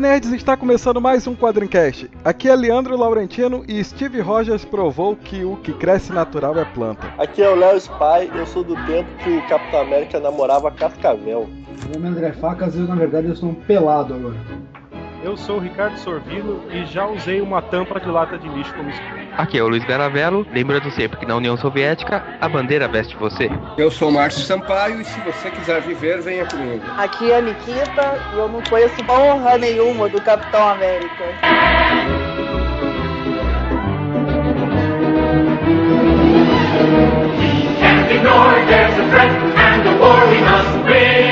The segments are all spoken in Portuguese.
nerds, está começando mais um Quadrincast. Aqui é Leandro Laurentino e Steve Rogers provou que o que cresce natural é planta. Aqui é o Léo Spy, eu sou do tempo que o Capitão América namorava Cascavel. Meu nome é André Facas e na verdade eu sou um pelado agora. Eu sou o Ricardo Sorvino e já usei uma tampa de lata de lixo como escudo. Aqui é o Luiz Garavello, lembrando sempre que na União Soviética a bandeira veste você. Eu sou o Márcio Sampaio e se você quiser viver, venha comigo. Aqui é a Nikita e eu não conheço porra nenhuma do Capitão América. Can't ignore there's a threat and a war we must win.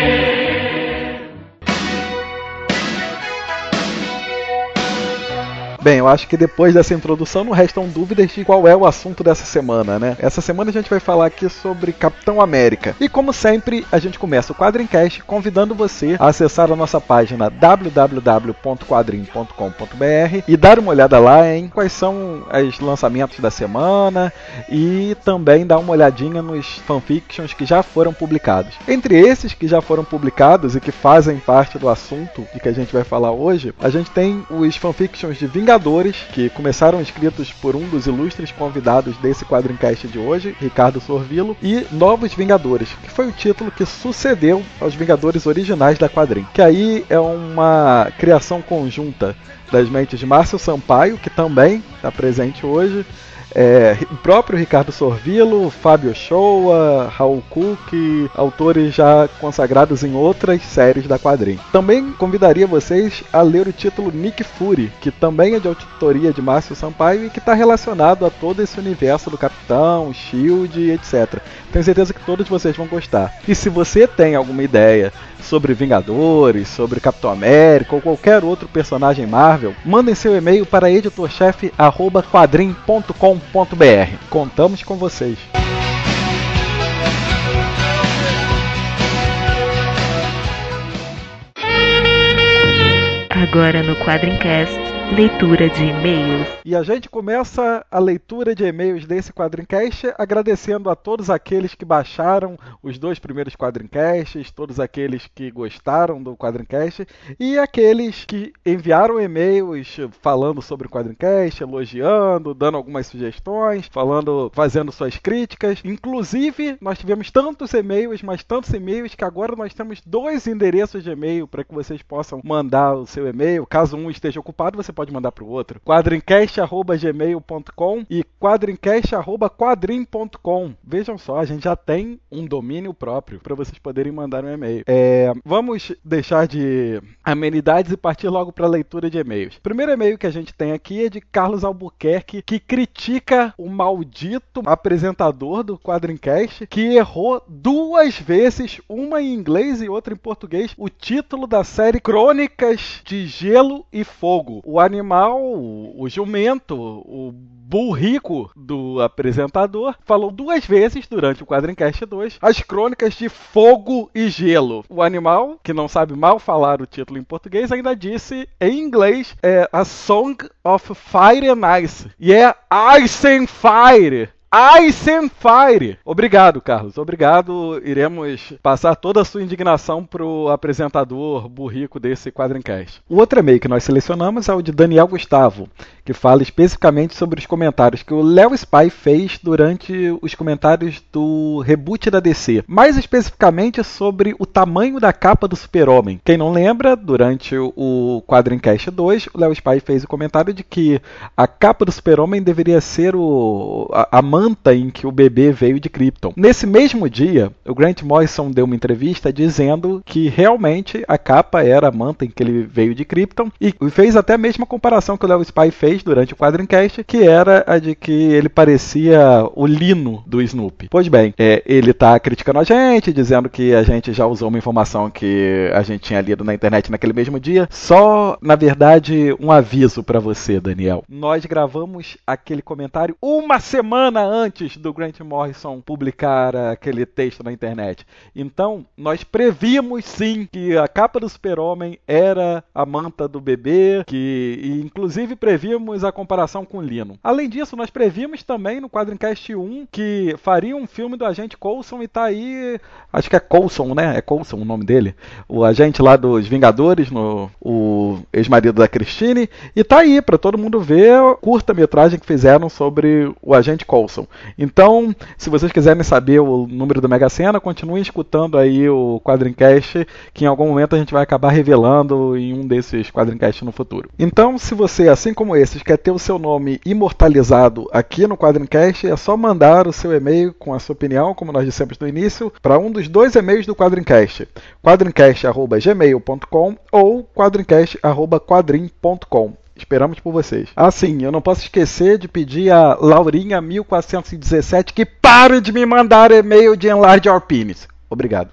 Bem, eu acho que depois dessa introdução não restam dúvidas de qual é o assunto dessa semana, né? Essa semana a gente vai falar aqui sobre Capitão América. E como sempre, a gente começa o Quadrincast convidando você a acessar a nossa página www.quadrim.com.br e dar uma olhada lá em quais são os lançamentos da semana e também dar uma olhadinha nos fanfictions que já foram publicados. Entre esses que já foram publicados e que fazem parte do assunto de que a gente vai falar hoje, a gente tem os fanfictions de Vingadores Vingadores, que começaram escritos por um dos ilustres convidados desse quadrincast de hoje, Ricardo Sorvilo, e Novos Vingadores, que foi o título que sucedeu aos Vingadores originais da quadrinha. Que aí é uma criação conjunta das mentes de Márcio Sampaio, que também está presente hoje, é, o próprio Ricardo Sorvilo, Fábio Shoa, Raul Cook, autores já consagrados em outras séries da quadrinha. Também convidaria vocês a ler o título Nick Fury, que também é de autoria de Márcio Sampaio e que está relacionado a todo esse universo do Capitão, Shield, etc. Tenho certeza que todos vocês vão gostar. E se você tem alguma ideia sobre Vingadores, sobre Capitão América ou qualquer outro personagem Marvel, mandem seu e-mail para editorchefe@quadrim.com.br. Contamos com vocês. Agora no Quadrincast leitura de e-mails. E a gente começa a leitura de e-mails desse Quadrincast agradecendo a todos aqueles que baixaram os dois primeiros Quadrincasts, todos aqueles que gostaram do Quadrincast e aqueles que enviaram e-mails falando sobre o Quadrincast, elogiando, dando algumas sugestões, falando, fazendo suas críticas. Inclusive, nós tivemos tantos e-mails, mas tantos e-mails que agora nós temos dois endereços de e-mail para que vocês possam mandar o seu e-mail. Caso um esteja ocupado, você pode mandar para o outro. quadrincast.gmail.com e quadrincast.quadrim.com. Vejam só, a gente já tem um domínio próprio para vocês poderem mandar um e-mail. É, vamos deixar de amenidades e partir logo para a leitura de e-mails. O primeiro e-mail que a gente tem aqui é de Carlos Albuquerque, que critica o maldito apresentador do Quadrincast, que errou duas vezes, uma em inglês e outra em português, o título da série Crônicas de Gelo e Fogo. O animal, o jumento, o burrico do apresentador, falou duas vezes durante o Quadrincast 2 as crônicas de Fogo e Gelo. O animal, que não sabe mal falar o título em português, ainda disse em inglês é A Song of Fire and Ice. E é Ice and Fire. Ice and Fire. Obrigado, Carlos. Obrigado. Iremos passar toda a sua indignação pro apresentador burrico desse Quadrincast. O outro e-mail que nós selecionamos é o de Daniel Gustavo, que fala especificamente sobre os comentários que o Léo Spy fez durante os comentários do reboot da DC. Mais especificamente sobre o tamanho da capa do Super-Homem. Quem não lembra, durante o Quadrincast 2, o Léo Spy fez o comentário de que a capa do Super-Homem deveria ser o, a, a manta em que o bebê veio de Krypton. Nesse mesmo dia, o Grant Morrison deu uma entrevista dizendo que realmente a capa era a manta em que ele veio de Krypton e fez até a mesma comparação que o Léo Spy fez durante o Quadrincast, que era a de que ele parecia o Lino do Snoopy. Pois bem, é, ele está criticando a gente, dizendo que a gente já usou uma informação que a gente tinha lido na internet naquele mesmo dia. Só, na verdade, um aviso para você, Daniel. Nós gravamos aquele comentário uma semana antes do Grant Morrison publicar aquele texto na internet. Então, nós prevíamos sim que a capa do Super-Homem era a manta do bebê, que e, inclusive prevíamos a comparação com Lino. Além disso, nós prevíamos também no Quadrincast 1 que faria um filme do agente Coulson e tá aí, acho que é Coulson, né? É Coulson o nome dele. O agente lá dos Vingadores, no, o ex-marido da Christine, e tá aí para todo mundo ver a curta-metragem que fizeram sobre o agente Coulson. Então, se vocês quiserem saber o número do Mega Sena, continuem escutando aí o Quadrincast, que em algum momento a gente vai acabar revelando em um desses Quadrincast no futuro. Então, se você, assim como esses, quer ter o seu nome imortalizado aqui no Quadrincast, é só mandar o seu e-mail com a sua opinião, como nós dissemos no início, para um dos dois e-mails do Quadrincast, quadrincast.gmail.com ou quadrincast.quadrim.com. Esperamos por vocês. Ah, sim, eu não posso esquecer de pedir a Laurinha1417 que pare de me mandar e-mail de Enlarge Our Penis. Obrigado.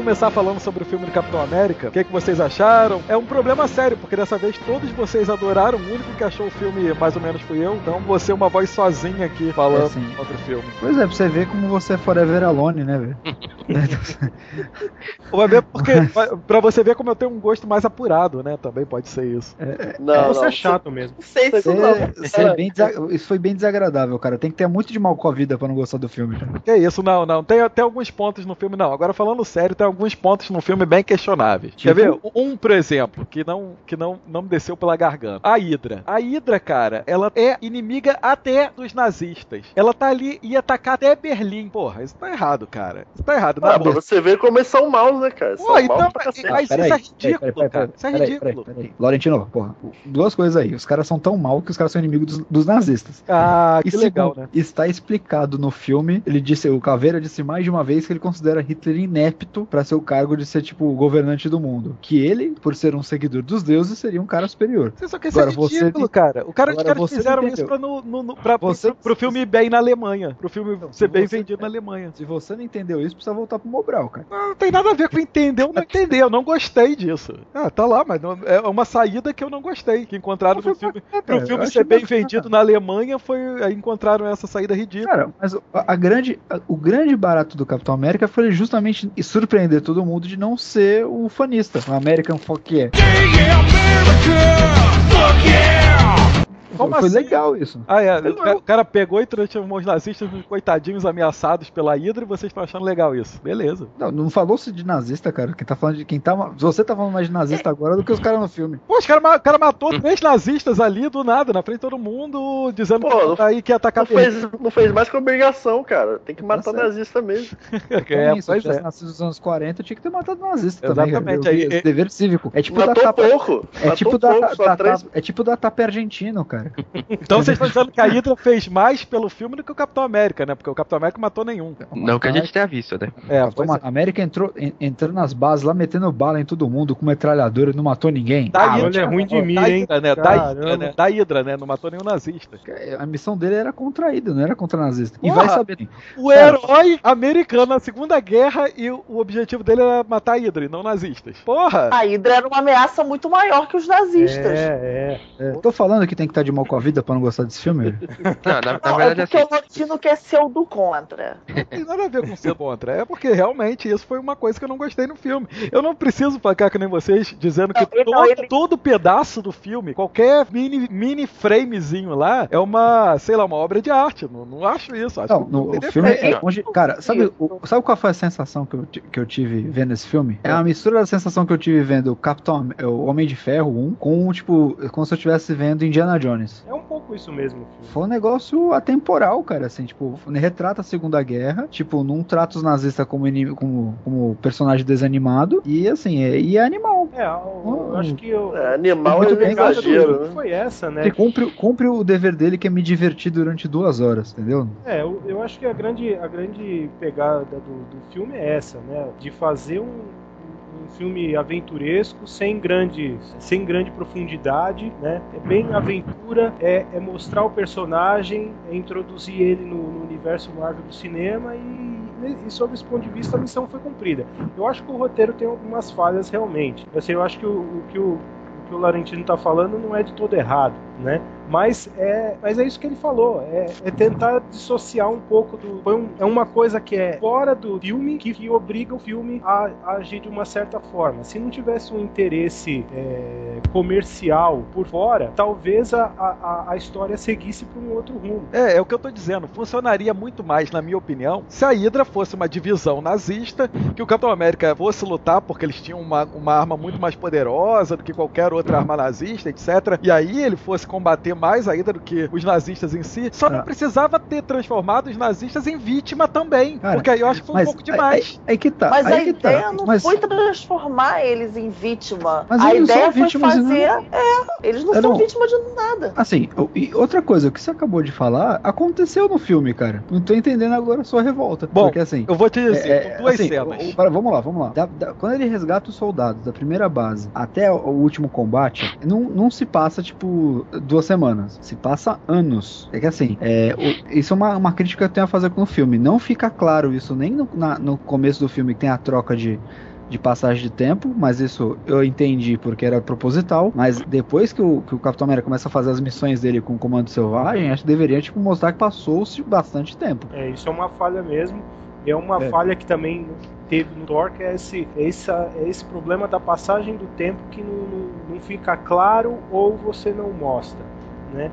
Começar falando sobre o filme do Capitão América. O que, é que vocês acharam? É um problema sério, porque dessa vez todos vocês adoraram. O único que achou o filme mais ou menos fui eu. Então você é uma voz sozinha aqui falando É, sim. contra o filme. Pois é, pra você ver como você é forever alone, né, velho? Vai ver porque pra você ver como eu tenho um gosto mais apurado, né? Também pode ser isso. Não, Você não. é chato mesmo. Não sei se não. Você- você é Isso foi bem desagradável, cara. Tem que ter muito de mal com a vida pra não gostar do filme, cara. Que isso, não, não. Tem até alguns pontos no filme, não. Agora falando sério, tem alguns pontos no filme bem questionáveis. Quer ver? Um, por exemplo, que não que não, não me desceu pela garganta. A Hydra. A Hydra, cara, ela é inimiga até dos nazistas. Ela tá ali e ia atacar até Berlim. Porra, isso tá errado, cara. Isso tá errado. Ah, pra você ver como eles são maus, né, cara? São Pô, maus então, pra cacete. mas isso é ridículo, cara. Isso é peraí, ridículo. Laurentino, porra, duas coisas aí. Os caras são tão mal que os caras são inimigos dos, dos nazistas. Ah, que E legal, segundo, né? Está explicado no filme. Ele disse, o Caveira disse mais de uma vez que ele considera Hitler inepto pra ser o cargo de ser tipo o governante do mundo. Que ele, por ser um seguidor dos deuses, seria um cara superior. Você só quer ser Agora, você ridículo, tem- cara. O cara, os Agora, caras você fizeram isso pra, no, no, no- pra- Você- pro, pro filme bem na Alemanha. Pro filme Então, ser se bem você- vendido na Alemanha. Se você não entendeu isso, precisa voltar pro Mobral, cara. Não, não tem nada a ver com entender ou não entender. Eu não gostei disso. Ah, tá lá, mas não- é uma saída que eu não gostei. Que encontraram no filme. Pro cara, filme ser bem vendido na Alemanha, foi aí encontraram essa saída ridícula. Cara, mas a, a grande, a- o grande barato do Capitão América foi justamente surpreender todo mundo de não ser o fanista, o American Fuck yeah. Como foi assim? legal isso. Ah, é. O cara, o cara pegou e transformou os nazistas nos coitadinhos ameaçados pela Hydra e vocês estão achando legal isso. Beleza. Não, não falou-se de nazista, cara. Quem tá falando de quem tá. Você tá falando mais de nazista agora do que os caras no filme. Pô, os o cara matou três nazistas ali do nada, na frente de todo mundo, dizendo Pô, que não- tá aí que ia atacar Não fez, não fez mais que obrigação, cara. Tem que matar certo. nazista mesmo. É, se eu pois tivesse é. nascido nos anos 40, eu tinha que ter matado nazista também. Exatamente. Eu- aí- esse dever cívico. É tipo Matou da tapa. pouco. É tipo, da, pouco, é tipo da tapa argentino, cara. Então vocês estão dizendo que a Hydra fez mais pelo filme do que o Capitão América, né? Porque o Capitão América matou nenhum. Não que a gente tenha visto, né? É, pois é. América entrou, en- entrando nas bases lá, metendo bala em todo mundo com metralhadora e não matou ninguém. Da Ah, Hydra, olha, é ruim de mim, da hein? Hydra, né? Da. Hydra, né? Da Hydra, né? Não matou nenhum nazista. A missão dele era contraída, não era contra nazista. E Porra! vai saber. O herói americano na Segunda Guerra e o o objetivo dele era matar a Hydra e não nazistas. Porra! A Hydra era uma ameaça muito maior que os nazistas. É, é. É, tô falando que tem que estar de mal com a vida pra não gostar desse filme. Não, na, na Não, verdade, é porque assim, o Latino quer ser o do contra. Não tem nada a ver com ser contra. É porque realmente isso foi uma coisa que eu não gostei no filme. Eu não preciso ficar que nem vocês dizendo que Não, ele- todo, não, ele- todo pedaço do filme, qualquer mini, mini framezinho lá, é uma, sei lá, uma obra de arte. Não, não acho isso. Acho Não, que no, o filme é onde. Cara, sabe, o- sabe qual foi a sensação que eu, que eu tive vendo esse filme? É a mistura da sensação que eu tive vendo o Capitão o Homem de Ferro 1 com, tipo, como se eu estivesse vendo Indiana Jones. É um pouco isso mesmo. filho. Foi um negócio atemporal, cara, assim, tipo, retrata a Segunda Guerra, tipo, não trata os nazistas como, inimigo, como, como personagem desanimado, e assim, é, e é animal. É, eu, eu acho que eu, É, animal Muito é bem, exagero, né? foi essa, né? Ele cumpre, cumpre o dever dele, que é me divertir durante duas horas, entendeu? É, eu, eu acho que a grande, a grande pegada do, do filme é essa, né? De fazer um, um filme aventuresco sem grande, sem grande profundidade, né? É bem aventura, é, é mostrar o personagem, é introduzir ele no, no universo Marvel do cinema e, e sob esse ponto de vista a missão foi cumprida. Eu acho que o roteiro tem algumas falhas realmente. Assim, eu acho que o, o que o, o que o Laurentino está falando não é de todo errado, né? Mas é, mas é isso que ele falou, é, é tentar dissociar um pouco do. É uma coisa que é fora do filme que, que obriga o filme a, a agir de uma certa forma. Se não tivesse um interesse é, comercial por fora, talvez a, a, a história seguisse para um outro rumo. É, é o que eu tô dizendo. Funcionaria muito mais, na minha opinião, se a Hydra fosse uma divisão nazista, que o Capitão América fosse lutar porque eles tinham uma, uma arma muito mais poderosa do que qualquer outra arma nazista, etc. E aí ele fosse combater mais ainda do que os nazistas em si, só não Ah. precisava ter transformado os nazistas em vítima também. Cara, porque aí eu acho que foi um pouco demais. Aí, aí que tá. Mas aí a que ideia tá. não mas, foi transformar eles em vítima. Mas a eles não ideia são foi vítimas, fazer. É, eles não Eu são não- vítimas de nada. Assim, e outra coisa, o que você acabou de falar aconteceu no filme, cara. Não tô entendendo agora a sua revolta. Bom, porque assim. Eu vou te dizer, É, com duas assim, cenas. o- o- para- vamos lá, vamos lá. Da- da- quando ele resgata os soldados da primeira base até o, o último combate, não, não se passa, tipo, duas semanas. Se passa anos. É que assim, é, o- isso é uma, uma crítica que eu tenho a fazer com o filme. Não fica claro isso nem no, na- no começo do filme que tem a troca de. De passagem de tempo, mas isso eu entendi porque era proposital. Mas depois que o, que o Capitão América começa a fazer as missões dele com o Comando Selvagem, acho que deveria tipo, mostrar que passou-se bastante tempo. É, isso é uma falha mesmo. É uma É. falha que também teve no Thor, que é esse, é essa, é esse problema da passagem do tempo que não, não, não fica claro ou você não mostra, né?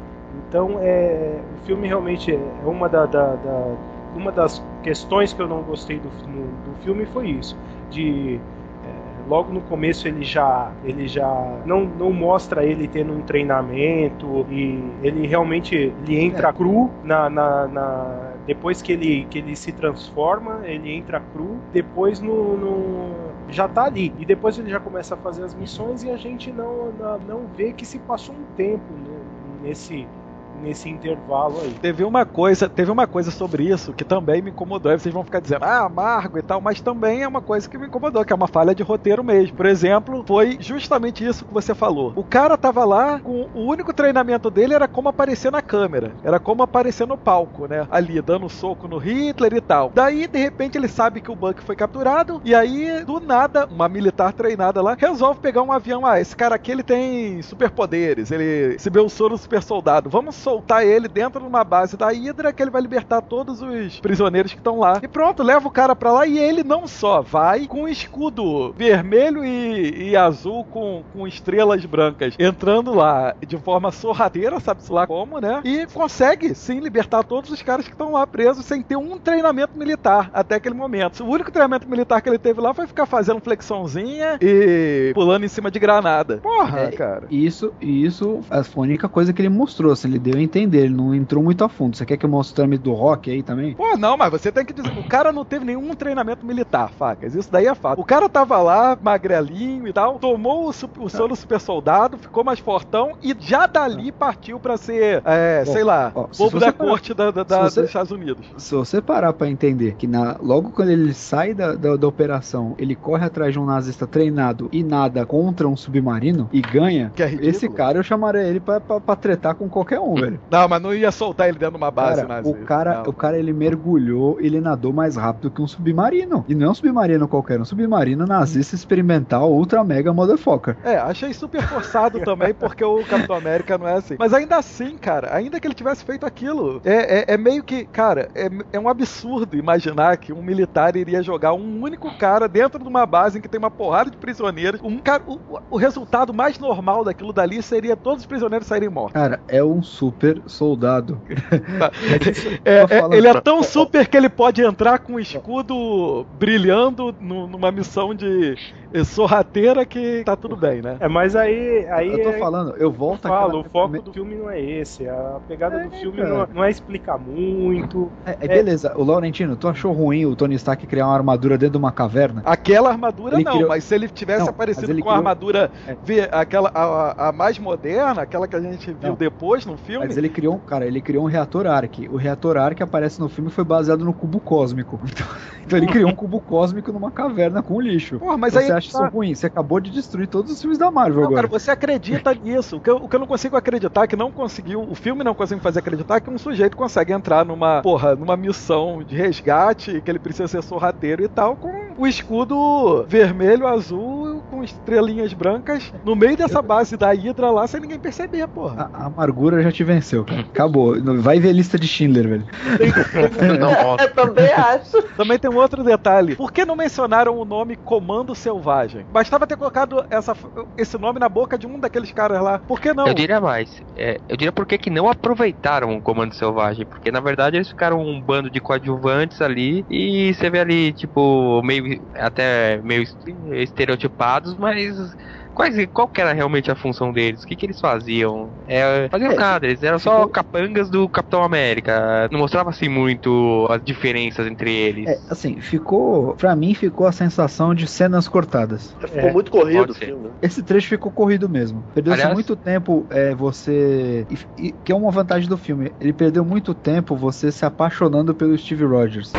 Então, é, o filme realmente é uma, da, da- da- uma das questões que eu não gostei do, no- do filme foi isso, de é, logo no começo ele já ele já não, não mostra ele tendo um treinamento e ele realmente ele entra cru na, na- na- depois que ele que ele se transforma ele entra cru depois no, no- já tá ali. E depois ele já começa a fazer as missões e a gente não não, não vê que se passou um tempo né, nesse nesse intervalo aí Teve uma coisa, teve uma coisa sobre isso que também me incomodou. Vocês vão ficar dizendo, ah, amargo e tal, mas também é uma coisa que me incomodou, que é uma falha de roteiro mesmo. Por exemplo, foi justamente isso que você falou. O cara tava lá, com o único treinamento dele era como aparecer na câmera, era como aparecer no palco, né? Ali, dando soco no Hitler e tal. Daí, de repente, ele sabe que o Buck foi capturado, e aí, do nada, uma militar treinada lá resolve pegar um avião. Ah, esse cara aqui ele tem superpoderes, ele recebeu o soro super soldado. Vamos soltar ele dentro de uma base da Hydra que ele vai libertar todos os prisioneiros que estão lá. E pronto, leva o cara pra lá e ele não só vai com um escudo vermelho e, e azul com, com estrelas brancas entrando lá de forma sorrateira, sabe-se lá como, né? E consegue sim libertar todos os caras que estão lá presos sem ter um treinamento militar até aquele momento. O único treinamento militar que ele teve lá foi ficar fazendo flexãozinha e pulando em cima de granada. Porra, É, cara. Isso, isso foi a única coisa que ele mostrou, assim, ele deu a entender, ele não entrou muito a fundo. Você quer que eu mostre o trâmite do rock aí também? Pô, não, mas você tem que dizer, o cara não teve nenhum treinamento militar, facas. Isso daí é fato. O cara tava lá, magrelinho e tal, tomou o, su- o soro super soldado, ficou mais fortão e já dali partiu pra ser, é, Bom, sei lá, ó, se bobo da parar- corte da, da- da- você- dos Estados Unidos. Se você parar pra entender que na, logo quando ele sai da, da, da operação, ele corre atrás de um nazista treinado e nada contra um submarino e ganha, Que é esse cara eu chamaria ele pra, pra, pra tretar com qualquer um, velho. Não, mas não ia soltar ele dentro de uma base Cara, nazista. o cara, não. o cara ele mergulhou, ele nadou mais rápido que um submarino. E não é um submarino qualquer, é um submarino nazista experimental, ultra mega motherfucker. É, achei super forçado também, porque o Capitão América não é assim. Mas ainda assim, cara, ainda que ele tivesse feito aquilo, é, é- é meio que, cara, é, é um absurdo imaginar que um militar iria jogar um único cara dentro de uma base em que tem uma porrada de prisioneiros. Um cara, o, o resultado mais normal daquilo dali seria todos os prisioneiros saírem mortos. Cara, é um super soldado. É, Tô é- falando ele é tão super que ele pode entrar com um escudo brilhando nu- numa missão de sorrateira que tá tudo bem, né? é mas aí aí Eu tô é- falando, eu volto Eu falo, o foco do filme não é esse. A pegada do filme não é, não é explicar muito. É, é, beleza, o Laurentino, tu achou ruim o Tony Stark criar uma armadura dentro de uma caverna? Aquela armadura Ele não, criou- mas se ele tivesse Não, aparecido com a criou- armadura É. vê, aquela a, a mais moderna, aquela que a gente viu Não. depois no filme. Mas ele criou, um- cara, ele criou um reator Arc. O reator Arc aparece no filme foi baseado no cubo cósmico. Então, então ele criou um cubo cósmico numa caverna com lixo. Porra, mas Você aí acha tá- isso ruim? Você acabou de destruir todos os filmes da Marvel Não, cara, agora. você acredita nisso. O que, eu, o que eu não consigo acreditar, que não conseguiu, o filme não consegue fazer acreditar é que um sujeito consegue entrar numa, porra, numa missão de resgate, que ele precisa ser sorrateiro e tal, com o escudo vermelho, azul, com estrelinhas brancas, no meio dessa base da Hydra lá, sem ninguém perceber, porra. A, a amargura já te venceu, cara. Acabou. Vai ver lista de Schindler, velho. Nossa. Eu também acho. Também tem um outro detalhe. Por que não mencionaram o nome Comando Selvagem? Bastava ter colocado essa, esse nome na boca de um daqueles caras lá. Por que não? Eu diria mais. É, eu diria por que não aproveitaram o Comando Selvagem. Porque na verdade eles ficaram um bando de coadjuvantes ali. E você vê ali, tipo, meio. até meio mas. Quais, qual que era realmente a função deles? O que, que eles faziam? É, faziam É, nada, eles eram só ficou- capangas do Capitão América. Não mostrava assim muito as diferenças entre eles. É, assim, ficou. Pra mim, ficou a sensação de cenas cortadas. Ficou É, muito corrido o filme. Esse trecho ficou corrido mesmo. Perdeu-se Aliás- muito tempo é, você. e- e- que é uma vantagem do filme. Ele perdeu muito tempo você se apaixonando pelo Steve Rogers.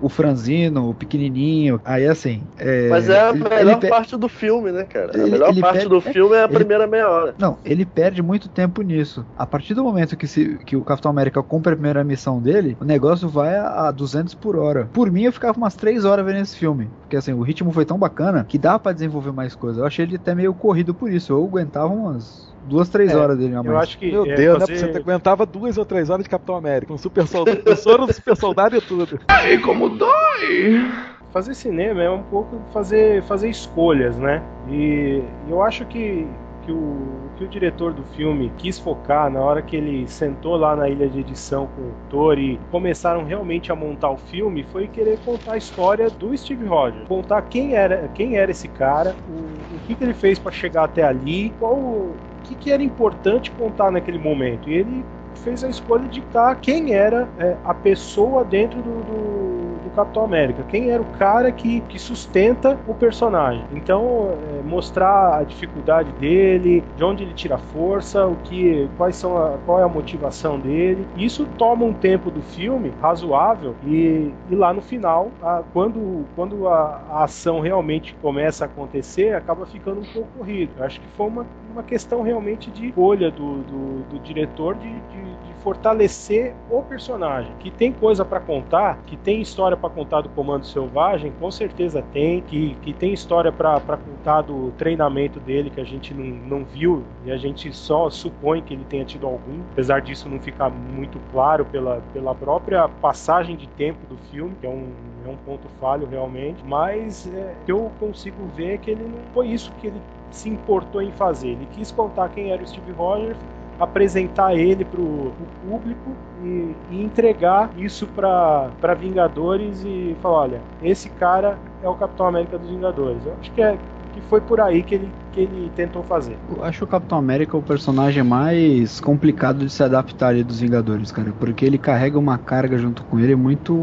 O franzino, o pequenininho. Aí assim. é, Mas é a ele- melhor parte do filme, né, cara? Ele- a melhor parte perde- do filme é a ele- primeira meia hora. Não, ele perde muito tempo nisso. A partir do momento que, se, que o Capitão América cumpre a primeira missão dele, o negócio vai a, a 200 por hora. Por mim, eu ficava umas 3 horas vendo esse filme. Porque assim, o ritmo foi tão bacana que dá pra desenvolver mais coisa. Eu achei ele até meio corrido por isso. Eu aguentava umas duas, três É, horas dele Eu acho que. Meu é, Deus, fazer... né? Você aguentava duas ou três horas de Capitão América, um super soldado, um super soldado e tudo. Ai, como dói! Fazer cinema é um pouco fazer, fazer escolhas, né? E eu acho que, que, o, que o diretor do filme quis focar na hora que ele sentou lá na ilha de edição com o Thor e começaram realmente a montar o filme foi querer contar a história do Steve Rogers, contar quem era, quem era esse cara, o, o que, que ele fez para chegar até ali, qual o que, que era importante contar naquele momento. E ele fez a escolha de dar quem era é, a pessoa dentro do, do Capitão América, quem era o cara que, que sustenta o personagem. Então, é, mostrar a dificuldade dele, de onde ele tira força, o que, quais são a, qual é a motivação dele. Isso toma um tempo do filme razoável e, e lá no final, a- quando, quando a, a ação realmente começa a acontecer, acaba ficando um pouco corrido. Eu acho que foi uma, uma questão realmente de escolha do, do, do diretor de, de, de fortalecer o personagem. Que tem coisa pra contar, que tem história pra contar do Comando Selvagem, com certeza tem. Que, que tem história pra contar do treinamento dele, que a gente não, não viu e a gente só supõe que ele tenha tido algum. Apesar disso não ficar muito claro pela, pela própria passagem de tempo do filme, que é um, é um ponto falho realmente. Mas é, eu consigo ver é que ele não foi isso que ele se importou em fazer. Ele quis contar quem era o Steve Rogers, apresentar ele para o público e, e entregar isso para Vingadores e falar, olha, esse cara é o Capitão América dos Vingadores. Eu acho que é que foi por aí que ele, que ele tentou fazer. Eu acho o Capitão América o personagem mais complicado de se adaptar ali dos Vingadores, cara. Porque ele carrega uma carga junto com ele muito.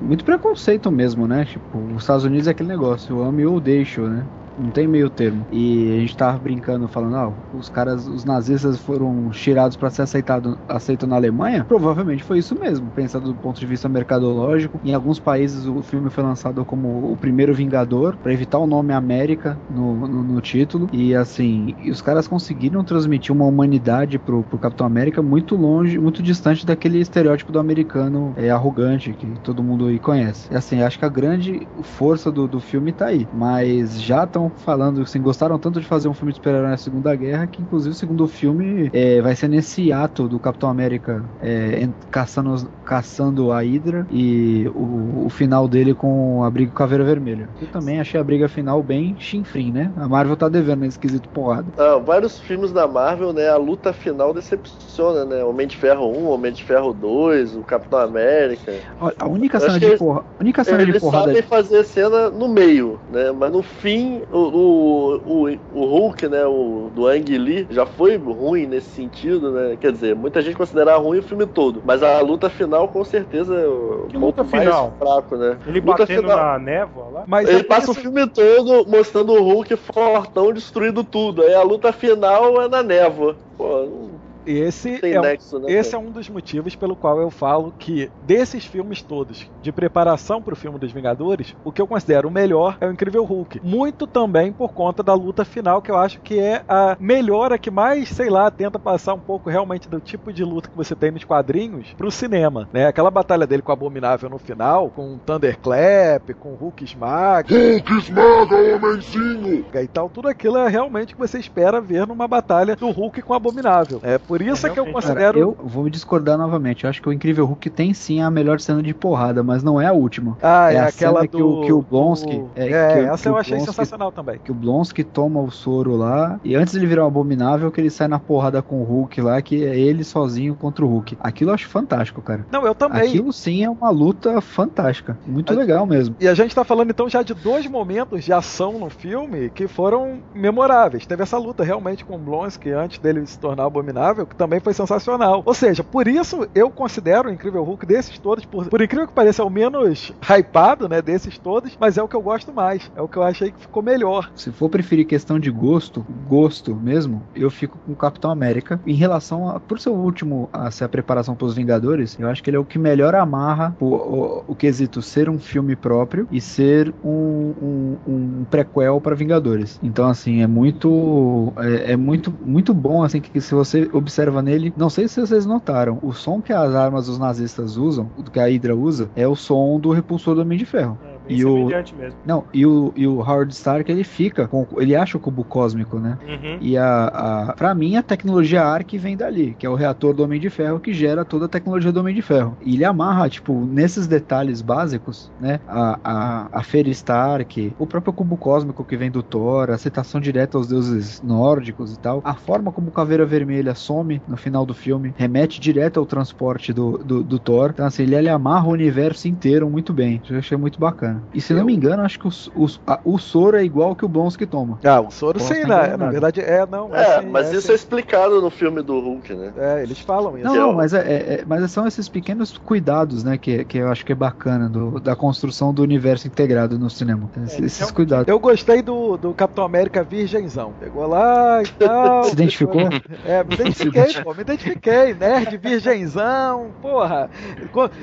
muito preconceito mesmo, né? Tipo, os Estados Unidos é aquele negócio, eu amo e eu deixo, né? Não tem meio termo. E a gente tava brincando, falando, ah, os caras, os nazistas foram tirados para ser aceitado, aceito na Alemanha. Provavelmente foi isso mesmo, pensando do ponto de vista mercadológico. Em alguns países o filme foi lançado como o primeiro Vingador, para evitar o nome América no, no, no título. E assim, os caras conseguiram transmitir uma humanidade pro, pro Capitão América muito longe, muito distante daquele estereótipo do americano é, arrogante que todo mundo aí conhece. E assim, acho que a grande força do, do filme tá aí. Mas já falando, assim, gostaram tanto de fazer um filme de super-herói na Segunda Guerra que, inclusive, o segundo filme é, vai ser nesse ato do Capitão América é, caçando, caçando a Hydra e o, o final dele com a briga com a Caveira Vermelha. Eu também achei a briga final bem chinfrim, né? A Marvel tá devendo nesse quesito porrada. Ah, vários filmes da Marvel, né? A luta final decepciona, né? Homem de Ferro 1, Homem de Ferro 2, o Capitão América. Olha, a única cena de que porra, a única cena de Eles porrada sabem fazer cena no meio, né? Mas no fim, o, o, o, o Hulk, né? O do Ang Lee já foi ruim nesse sentido, né? Quer dizer, muita gente considera ruim o filme todo. Mas a luta final, com certeza, é o Que luta final? mais fraco, né? Ele luta batendo final. na névoa lá. Mas Ele é passa o filme todo mostrando o Hulk fortão destruindo tudo. Aí a luta final é na névoa. Pô, não, esse Tem é, um- nexo, né? esse é um dos motivos pelo qual eu falo que desses filmes todos, de preparação pro filme dos Vingadores, o que eu considero o melhor é o Incrível Hulk. Muito também por conta da luta final, que eu acho que é a melhor, a que mais, sei lá, tenta passar um pouco realmente do tipo de luta que você tem nos quadrinhos pro cinema, né? Aquela batalha dele com o Abominável no final, com o Thunderclap, com o Hulk Esmaga, Hulk esmaga, homenzinho! e tal, tudo aquilo é realmente o que você espera ver numa batalha do Hulk com o Abominável. É por isso É, que eu realmente, Cara, considero eu vou me discordar novamente. Eu acho que o Incrível Hulk tem sim a melhor cena de porrada, mas não é a última. Ah, é, É a aquela do... que o- que o Blonsky- do- é, É, que essa que eu achei Blonsky- sensacional também. Que o Blonsky toma o soro lá, e antes ele virar um abominável, que ele sai na porrada com o Hulk lá, que é ele sozinho contra o Hulk. Aquilo eu acho fantástico, cara. Não, eu também. Aquilo sim é uma luta fantástica. Muito A- legal mesmo. E a gente tá falando então já de dois momentos de ação no filme que foram memoráveis. Teve essa luta realmente com o Blonsky antes dele se tornar abominável, que também foi sensacional. Ou seja, por isso eu considero o Incrível Hulk desses todos, por, por incrível que pareça, é o menos hypado, né, desses todos, mas é o que eu gosto mais. É o que eu achei que ficou melhor. Se for preferir questão de gosto, gosto mesmo, eu fico com o Capitão América. Em relação a, por ser o último a ser a preparação para os Vingadores, eu acho que ele é o que melhor amarra o, o, o quesito ser um filme próprio e ser um, um, um prequel para Vingadores. Então, assim, é muito, é, é muito, muito bom, assim, que se você observa nele, não sei se vocês notaram, o som que as armas dos nazistas usam, que a Hydra usa, é o som do repulsor do Homem de Ferro. É, bem E o- mesmo. Não, e o, e o Howard Stark ele fica com. Ele acha o cubo cósmico, né? Uhum. E a, a. Pra mim, a tecnologia ARC vem dali, que é o reator do Homem de Ferro que gera toda a tecnologia do Homem de Ferro. E ele amarra, tipo, nesses detalhes básicos, né? A, a, a Feira Stark, o próprio cubo cósmico que vem do Thor, a citação direta aos deuses nórdicos e tal. A forma como o Caveira Vermelha some no final do filme remete direto ao transporte do, do, do Thor. Então, assim, ele, ele amarra o universo inteiro muito bem. Eu achei muito bacana. E se não me engano, acho que o, o, a- o soro é igual que o Blonsky toma. Ah, o soro sim, estar na, na verdade é, não. É, sim, mas isso sim. é explicado no filme do Hulk, né? É, eles falam isso. Não, é não, o- mas, é, é- é- mas são esses pequenos cuidados, né, que, que eu acho que é bacana do- da construção do universo integrado no cinema. Esses, É, esses então- cuidados. Eu gostei do, do Capitão América virgenzão. Pegou lá e tal. Se identificou? É, me identifiquei, pô, me identifiquei. Nerd, virgenzão, porra.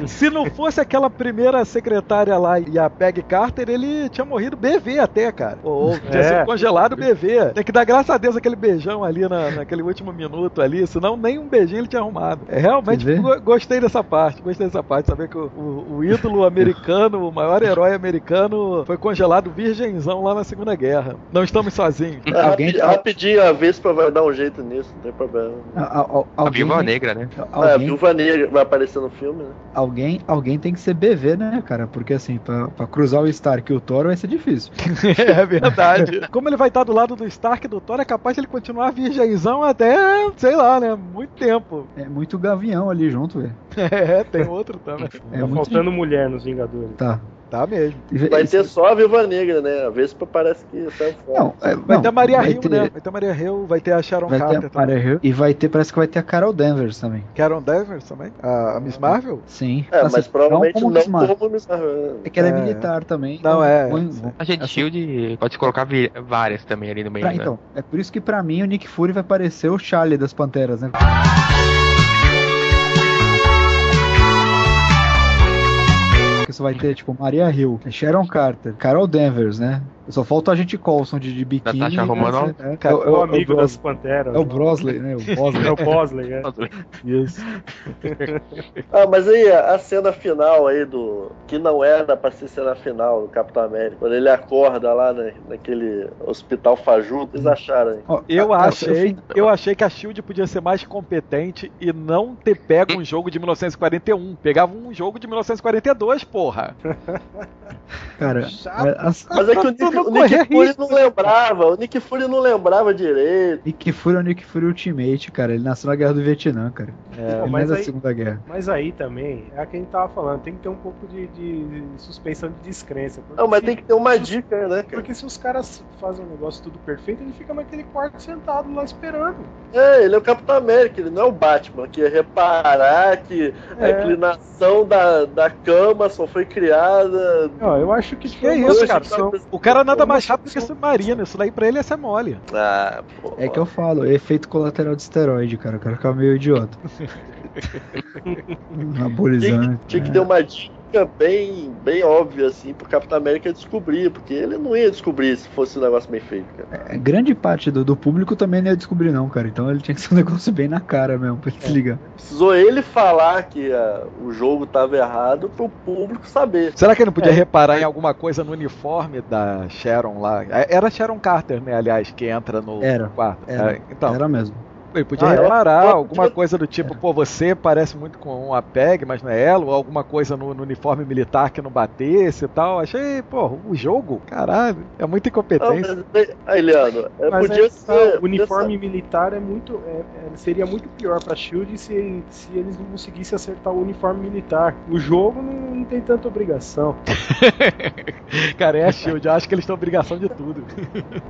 Se não fosse aquela primeira secretária lá e a Peg Carter, ele tinha morrido BV até, cara. Ou, ou tinha É. sido congelado BV. Tem que dar graças a Deus aquele beijão ali na, naquele último minuto ali, senão nem um beijinho ele tinha arrumado. É, realmente gostei dessa parte, gostei dessa parte, saber que o, o- o ídolo americano, o maior herói americano, foi congelado virgenzão lá na Segunda Guerra. Não estamos sozinhos. É, Alguém- rapi- rapidinho, a Vespa vai dar um jeito nisso, não tem problema. A, a- a- A alguém, Viúva Negra, né? É, a alguém, Viúva Negra vai aparecer no filme, né? alguém, alguém tem que ser BV, né, cara? Porque assim, pra, pra cruzar o Stark e o Thor vai ser difícil. É verdade. Como ele vai estar do lado do Stark e do Thor, é capaz de ele continuar virgenzão até, sei lá, né? Muito tempo. É muito gavião ali junto, velho. É, tem outro também. É tá faltando mulher nos Vingadores. Tá. Tá mesmo. Vai ter só a Viúva Negra, né? A Vespa parece que fora. Não, é, Vai não, ter a Maria vai Hill, ter- né? Vai ter a Maria Hill, vai ter a Sharon Vai Carter ter a também. Maria Hill e vai ter, parece que vai ter a Carol Danvers também. Karen Danvers também. A, a Miss Marvel? Sim. É, Assim, mas provavelmente como não Miss Marvel. como Miss Marvel. É que ela é, É. militar também. Não, então é, sim. A gente assim, Shield pode colocar várias também ali no meio, pra- né? então, é por isso que pra mim o Nick Fury vai parecer o Charlie das Panteras, né? Isso vai ter, tipo, Maria Hill, Sharon Carter, Carol Danvers, né? Só falta a gente Colson de, de biquíni. Natasha né? Romanoff. É, Cara, é, É o amigo é, das Panteras. é o né? Brosley, né? O Bosley. É o Bosley, é. Isso. Ah, mas aí a cena final aí do. Que não era pra ser cena final do Capitão América. Quando ele acorda lá na- naquele hospital fajuto, eles acharam aí. Ó, Eu a- a- achei, eu achei que a Shield podia ser mais competente e não ter pego um jogo de 1941. Pegava um jogo de 1942, porra. Cara, a- as- Mas é que o Nick, o Nick Fury risco. não lembrava. O Nick Fury não lembrava direito. Nick Fury é o Nick Fury Ultimate, cara. Ele nasceu na Guerra do Vietnã, cara. Não é mas da aí- Segunda Guerra. Mas aí também, é a que a gente tava falando, tem que ter um pouco de, de suspensão de descrença. Não, mas se- tem que ter uma dica, né, cara? Porque se os caras fazem um negócio tudo perfeito, ele fica naquele quarto sentado lá esperando. É, ele é o Capitão América, ele não é o Batman, que ia reparar que a É. inclinação da, da cama só foi criada. Não, eu acho que Que uma isso, cara? O cara cara nada mais rápido que submarino. Isso daí pra ele ia ser mole. Ah, pô. É que eu falo, efeito colateral de esteroide, cara. O cara fica meio idiota. Tinha, Anabolizante. que- tinha que ter uma dica bem, bem óbvia, assim, pro Capitão América descobrir, porque ele não ia descobrir se fosse um negócio bem feito, cara. É, grande parte do, do público também não ia descobrir, não, cara. Então ele tinha que ser um negócio bem na cara mesmo, pra ele se ligar. Precisou ele falar que ah, o jogo tava errado pro público saber. Será que ele não podia É. reparar em alguma coisa no uniforme da Sharon lá? É, Era Sharon Carter, né, aliás, que entra no Era, quarto. era. É, então, Era mesmo. Ele podia Ah, reparar ela alguma podia- coisa do tipo, pô, você parece muito com uma PEG, mas não é ela, ou alguma coisa no, no uniforme militar que não batesse e tal. Achei, pô, o jogo, caralho, é muita incompetência. mas, aí, Leandro, é, Mas podia aí, tá, ser. o uniforme militar é muito. é- é- seria muito pior pra Shield se, se eles não conseguissem acertar o uniforme militar. O jogo não, não tem tanta obrigação. Cara, é a Shield, eu acho que eles têm obrigação de tudo.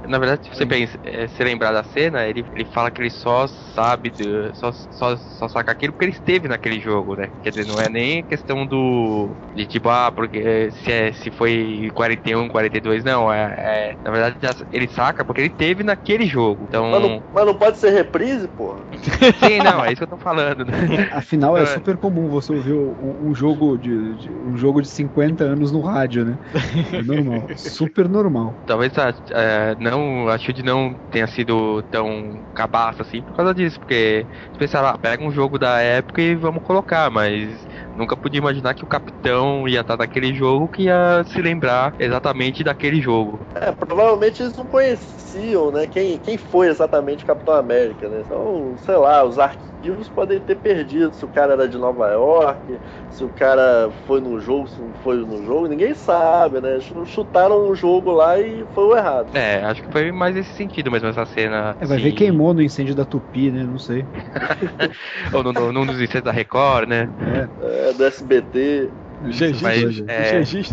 Na verdade, se você pensa, é, se lembrar da cena, ele, ele fala que ele só sabe, do- só, só, só saca aquilo porque ele esteve naquele jogo, né? Quer dizer, não é nem questão do. de tipo, ah, porque se, é, se foi 41, 42, não. É, é- na verdade, ele saca porque ele teve naquele jogo. Então. Mas não, mas não pode ser reprise, porra. Sim, não, é isso que eu tô falando, né? Afinal, é É. super comum você ouvir um, um jogo de, de- um jogo de 50 anos no rádio, né? É normal. super normal. Talvez a, é, não, a Shield não tenha sido tão cabaça assim por causa disso, porque pensava, ah, pega um jogo da época e vamos colocar, mas nunca podia imaginar que o capitão ia estar naquele jogo que ia se lembrar exatamente daquele jogo. É, provavelmente eles não conheciam, né? Quem, quem foi exatamente o Capitão América, né? Então, sei lá, os arquivos podem ter perdido se o cara era de Nova York, se o cara foi no jogo, se não foi no jogo, ninguém sabe, né? Ch- Chutaram o jogo lá e foi o errado. É, acho que foi mais nesse sentido mesmo essa cena. É, vai assim, ver queimou no incêndio da Tupi, né? Não sei. Ou num, num- num dos incêndios da Record, né? É. É, do SBT. Os os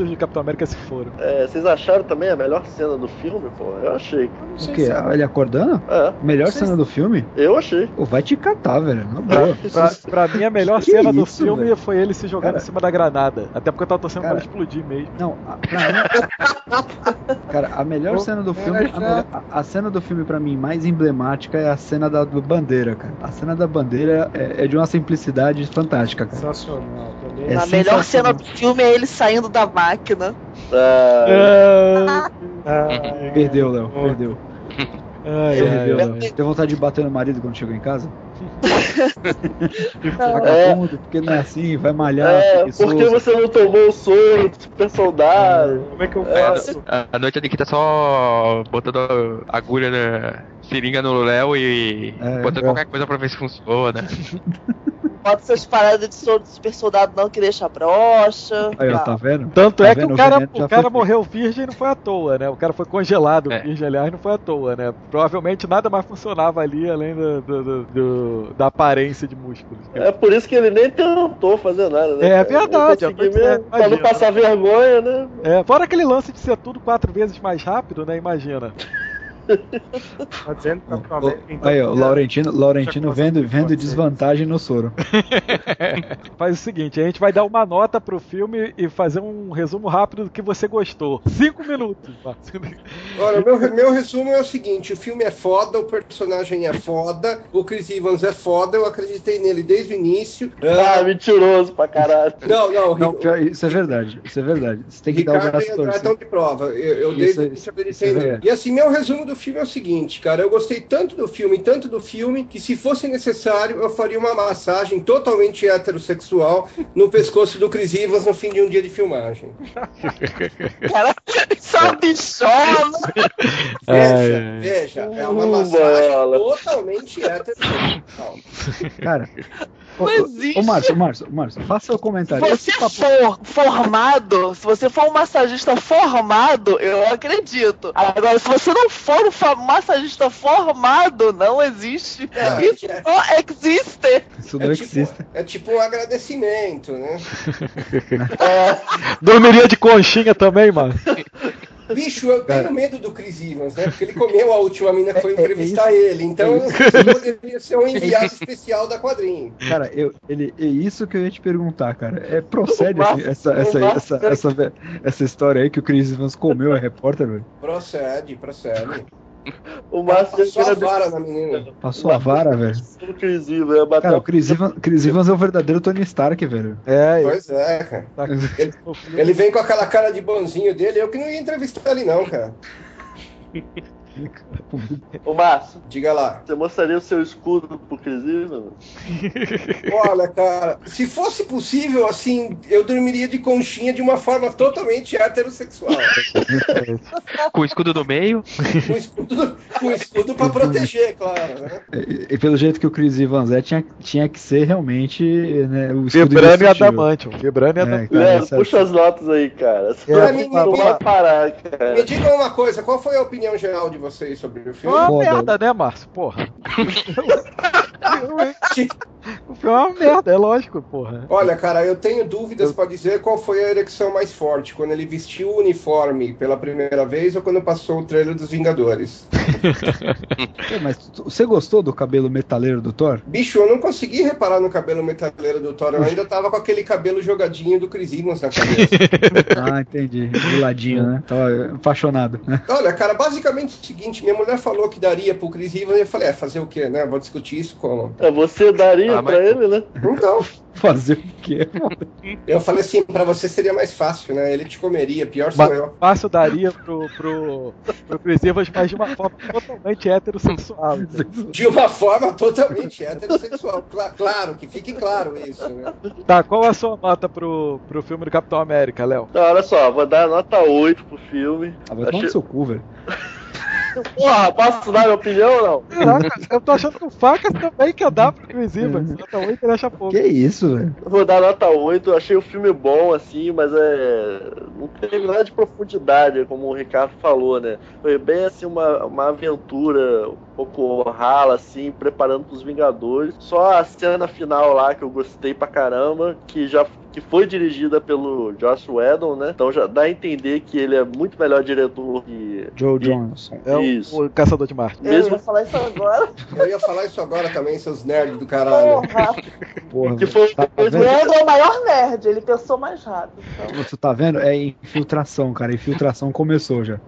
é- de Capitão América se foram. É, vocês acharam também a melhor cena do filme, pô? Eu achei. O quê? se é- Ele acordando? É, Melhor cena do filme? eu achei. Pô, vai te catar, velho. Na Pra, boa. pra, pra mim, a melhor Que cena do isso, filme velho? foi ele se jogando Cara- em cima da granada. Até porque eu tava torcendo Cara- pra ele explodir mesmo. Não, a, pra mim. Cara, a melhor cena do filme. A, melhor- a- a cena do filme, pra mim, mais emblemática é a cena da bandeira, cara. A cena da bandeira é, é de uma simplicidade fantástica, cara. Sensacional. É a melhor cena do filme é ele saindo da máquina. Ah, Ah, Perdeu, Léo, perdeu. Ai, ai, Perdeu, ai. Léo. Tem vontade de bater no marido quando chegou em casa? É. Vagabundo, porque não é assim, vai malhar. é, preguiçoso. por que você não tomou o soro do super soldado? Como é que eu É. faço? A, a noite ali que tá só botando agulha na seringa no Léo e É, botando é. qualquer coisa pra ver se funciona. Bota essas paradas de super soldado não que deixa brocha. Aí, ó, Tá. tá vendo? Tanto Tá é que vendo? o O cara, já o cara morreu virgem não foi à toa, né? O cara foi congelado É. virgem, aliás, não foi à toa, né? Provavelmente nada mais funcionava ali além do, do- do- do- da aparência de músculos. É por isso que ele nem tentou fazer nada, né? É cara? verdade, é, mesmo, pra não imagina. passar vergonha, né? É, fora aquele lance de ser tudo quatro vezes mais rápido, né? Imagina. Tá dizendo que Capitão América, então, Aí, ó, o já- Laurentino, Laurentino vendo, vendo desvantagem no soro. Faz o seguinte, a gente vai dar uma nota pro filme e fazer um resumo rápido do que você gostou. Cinco minutos. Olha, meu, meu resumo é o seguinte: o filme é foda, o personagem é foda, o Chris Evans é foda, eu acreditei nele desde o início. Ah, mentiroso pra caralho. Não, não, Não, pior, isso é verdade. Isso é verdade. Você tem que dar o Ricardo braço torcido. de prova. Eu, eu Isso desde é- o início acreditei isso é nele. E assim, meu resumo do filme é o seguinte, cara. Eu gostei tanto do filme, tanto do filme, que se fosse necessário, eu faria uma massagem totalmente heterossexual no pescoço do Chris Evans no fim de um dia de filmagem. Cara, só bichona. Veja, veja, é uma massagem bola. totalmente heterossexual. Cara. Não ô, existe. Ô, Márcio, Márcio, Márcio, faça o comentário. Se você papo- for formado, se você for um massagista formado, eu acredito. Agora, se você não for um fa- massagista formado, não existe. É, Isso é. não existe. Isso não É existe. tipo, é tipo um agradecimento, né? É, Dormiria de conchinha também, mano. Bicho, eu tenho Cara. medo do Chris Evans, né? Porque ele comeu a última mina que foi É- é entrevistar ele. Então sei se poderia ser um enviado especial da quadrinho. Cara, eu, ele, é isso que eu ia te perguntar, cara. É, procede essa, essa, essa, Márcio- essa, essa, história aí que o Chris Evans comeu a repórter, velho? Procede, procede. O Márcio Passou a vara na menina. Passou a vara, velho. o Chris Evans, Cara, o Chris Evans, Chris Evans é o verdadeiro Tony Stark, velho. É, Pois é, cara. tá Ele, ele vem com aquela cara de bonzinho dele, eu que não ia entrevistar ele não, cara. Ô, Márcio, Diga lá. você mostraria o seu escudo pro Chris Evans? Olha, cara, se fosse possível, assim, eu dormiria de conchinha de uma forma totalmente heterossexual. Com o escudo no meio. Com escudo, com escudo pra proteger, claro, né? E, e pelo jeito que o Chris Evans é, tinha, tinha que ser realmente né, o escudo Vibranium e. Adamantium. Vibranium e É, Adamantium. cara, Léo, essa- puxa as notas aí, cara. É, vai pra- tomar parar, Me cara. digam uma coisa, qual foi a opinião geral de vocês sobre o filme? Foi uma Foda. merda, né, Márcio? Porra. O filme é uma merda, é lógico, porra. Olha, cara, eu tenho dúvidas pra dizer qual foi a ereção mais forte, quando ele vestiu o uniforme pela primeira vez ou quando passou o trailer dos Vingadores. É, mas você gostou do cabelo metaleiro do Thor? Bicho, eu não consegui reparar no cabelo metaleiro do Thor, eu ainda tava com aquele cabelo jogadinho do Chris Evans na cabeça. Ah, entendi. Do ladinho, né? Tava apaixonado? Olha, cara, basicamente o seguinte, minha mulher falou que daria pro Chris Evans, e eu falei, é, fazer o quê, né? Vou discutir isso como? É, Você daria Ah, pra mas- ele, né? Então, Fazer o quê? eu falei assim, pra você seria mais fácil, né? Ele te comeria, pior sou eu. Márcio daria pro, pro, pro Chris Evans, mas de uma forma totalmente heterossexual. entendeu? De uma forma totalmente heterossexual. Cla- claro, que fique claro isso, né? Tá, qual a sua nota pro, pro filme do Capitão América, Léo? Então, olha só, vou dar nota 8 pro filme. Ah, vai tomar no seu cu, velho. Porra, posso dar minha opinião ou não? Caraca, eu tô achando que o Facas também quer dar pro Chris Evans. Nota 8 ele acha pouco. Que isso, velho? Vou dar nota 8, achei o filme bom, assim, mas é. Não teve nada de profundidade, como o Ricardo falou, né? Foi bem assim uma, uma aventura um pouco rala, assim, preparando pros Vingadores. Só a cena final lá que eu gostei pra caramba, que já que foi dirigida pelo Josh Whedon, né? Então já dá a entender que ele é muito melhor diretor que. Joe que- Johnson. É o- Isso. o, Caçador de Marte. Eu Mesmo ia falar isso agora. Eu ia falar isso agora também, seus nerds do caralho. Porra. Porra, que foi Tá O? Leandro é o maior nerd, ele pensou mais rápido. Então. Você tá vendo? É infiltração, cara. Infiltração começou já.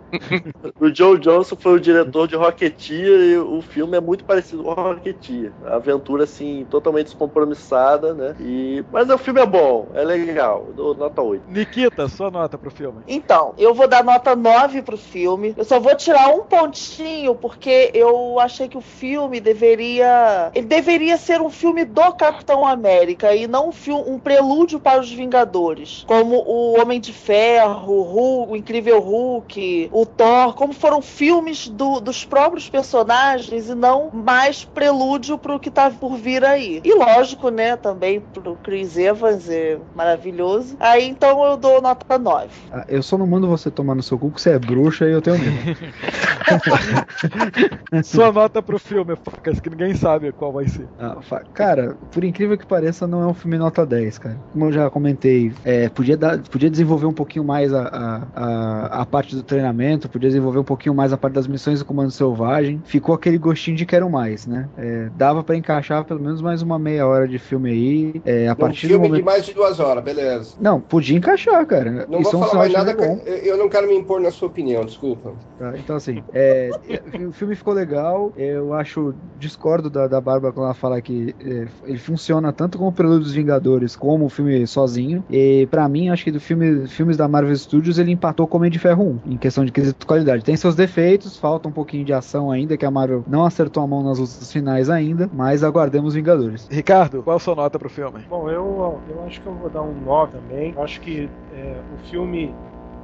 O Joe Johnson foi o diretor de Rocketeer e o filme é muito parecido com Rocketeer. Aventura, assim, totalmente descompromissada, né? E... Mas o filme é bom, é legal. Eu dou nota 8. Nikita, sua nota pro filme. Então, eu vou dar nota 9 pro filme. Eu só vou tirar um pontinho porque eu achei que o filme deveria. Ele deveria ser um filme do Capitão América e não um, filme, um prelúdio para os Vingadores. Como o Homem de Ferro, o, Hulk, o Incrível Hulk, o Thor, como foram filmes do- dos próprios personagens e não mais prelúdio pro que tá por vir aí. E lógico, né, também pro Chris Evans, é maravilhoso. Aí então eu dou nota 9. Ah, Eu só não mando você tomar no seu cu que você é bruxa e eu tenho medo. Sua nota pro filme, Facas, que ninguém sabe qual vai ser. Ah, fa- cara, por incrível que pareça, não é um filme nota 10, cara. Como eu já comentei, é, podia, dar, podia desenvolver um pouquinho mais a, a, a, a parte do treinamento, podia desenvolver um pouquinho mais a parte das missões do Comando Selvagem. Ficou aquele gostinho de quero mais, né? É, dava pra encaixar pelo menos mais uma meia hora de filme aí. É, a Um partir filme de momento. mais de duas horas, beleza. Não, podia encaixar, cara. Não Isso vou é um falar mais de nada, bom. eu não quero me impor na sua opinião, desculpa. Tá, então, assim, é, o filme ficou legal. Eu acho, discordo da, da Bárbara quando ela fala que é, ele funciona tanto como o Prelúdio dos Vingadores, como o filme sozinho. E pra mim, acho que do filme, filmes da Marvel Studios ele empatou com o Homem de Ferro 1, em questão de quesito de qualidade. Tem seus defeitos, falta um pouquinho de ação ainda, que a Marvel não acertou a mão nas lutas finais ainda, mas aguardemos Vingadores. Ricardo, qual a sua nota pro filme? Bom, eu, eu acho que eu vou dar um 9 também. Eu acho que é, o filme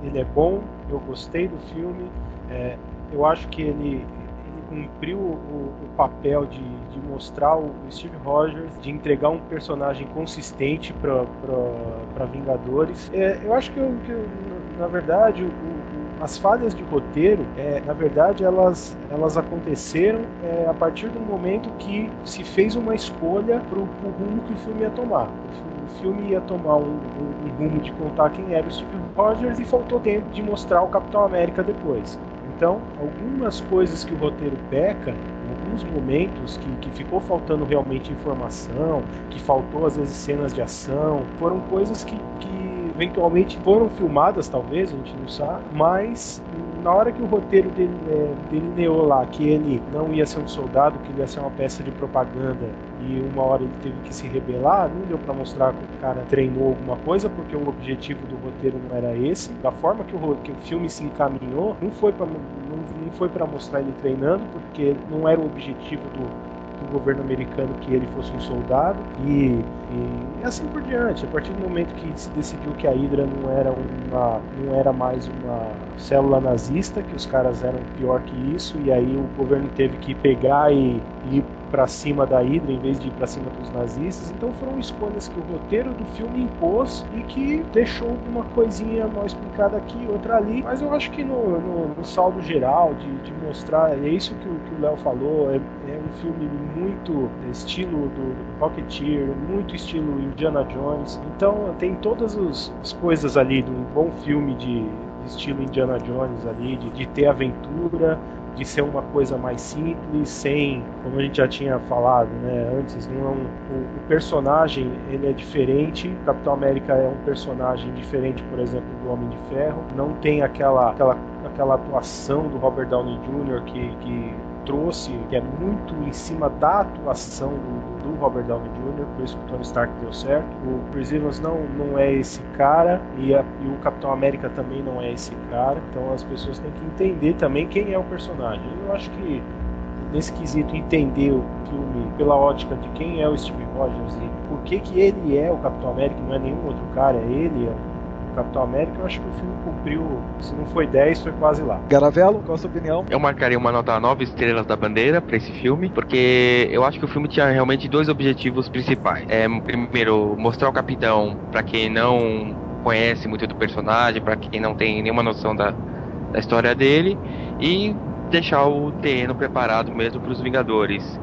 ele é bom, eu gostei do filme. é, eu acho que ele, ele cumpriu o, o papel de, de mostrar o Steve Rogers, de entregar um personagem consistente para Vingadores. É, eu acho que, eu- que eu, na verdade, o- as falhas de roteiro, é, na verdade, elas, elas aconteceram é, a partir do momento que se fez uma escolha para o rumo que o filme ia tomar. O filme ia tomar um, um, um rumo de contar quem era o Steve Rogers e faltou tempo de mostrar o Capitão América depois. Então, algumas coisas que o roteiro peca, alguns momentos que, que ficou faltando realmente informação, que faltou às vezes cenas de ação, foram coisas que, que eventualmente foram filmadas, talvez, a gente não sabe, mas na hora que o roteiro dele, é, delineou lá que ele não ia ser um soldado, que ele ia ser uma peça de propaganda e uma hora ele teve que se rebelar, não deu para mostrar que o cara treinou alguma coisa, porque o objetivo do roteiro não era esse. Da forma que o, que o filme se encaminhou, não foi para não, não foi para mostrar ele treinando, porque não era o objetivo do, do governo americano que ele fosse um soldado e, e, assim por diante. A partir do momento que se decidiu que a Hydra não era uma, não era mais uma célula nazista, que os caras eram pior que isso, e aí o governo teve que pegar e, e ir para cima da Hydra em vez de ir para cima dos nazistas. Então foram escolhas que o roteiro do filme impôs e que deixou uma coisinha mal explicada aqui, outra ali. Mas eu acho que no, no, no saldo geral de, de, mostrar, é isso que o Léo falou, é, um filme muito estilo do Rocketeer, muito estilo Indiana Jones. Então tem todas as coisas ali de um bom filme de estilo Indiana Jones ali, de, de ter aventura, de ser uma coisa mais simples, sem, como a gente já tinha falado, né, antes, não é um, o, o, personagem ele é diferente. Capitão América é um personagem diferente, por exemplo, do Homem de Ferro. Não tem aquela aquela, aquela atuação do Robert Downey Jr. que, que trouxe, que é muito em cima da atuação do, do Robert Downey Jr., por isso que o Tony Stark deu certo. O Chris Evans não, não é esse cara e, a, e, o Capitão América também não é esse cara, então as pessoas têm que entender também quem é o personagem. Eu acho que nesse quesito entender o filme pela ótica de quem é o Steve Rogers e por que que ele é o Capitão América, não é nenhum outro cara, é ele, é Capitão América, eu acho que o filme cumpriu, se não foi 10, foi quase lá. Garavelo, qual a sua opinião? Eu marcaria uma nota 9 estrelas da bandeira para esse filme, porque eu acho que o filme tinha realmente dois objetivos principais. É, primeiro, mostrar o Capitão para quem não conhece muito do personagem, para quem não tem nenhuma noção da, da história dele, e deixar o terreno preparado mesmo para os Vingadores.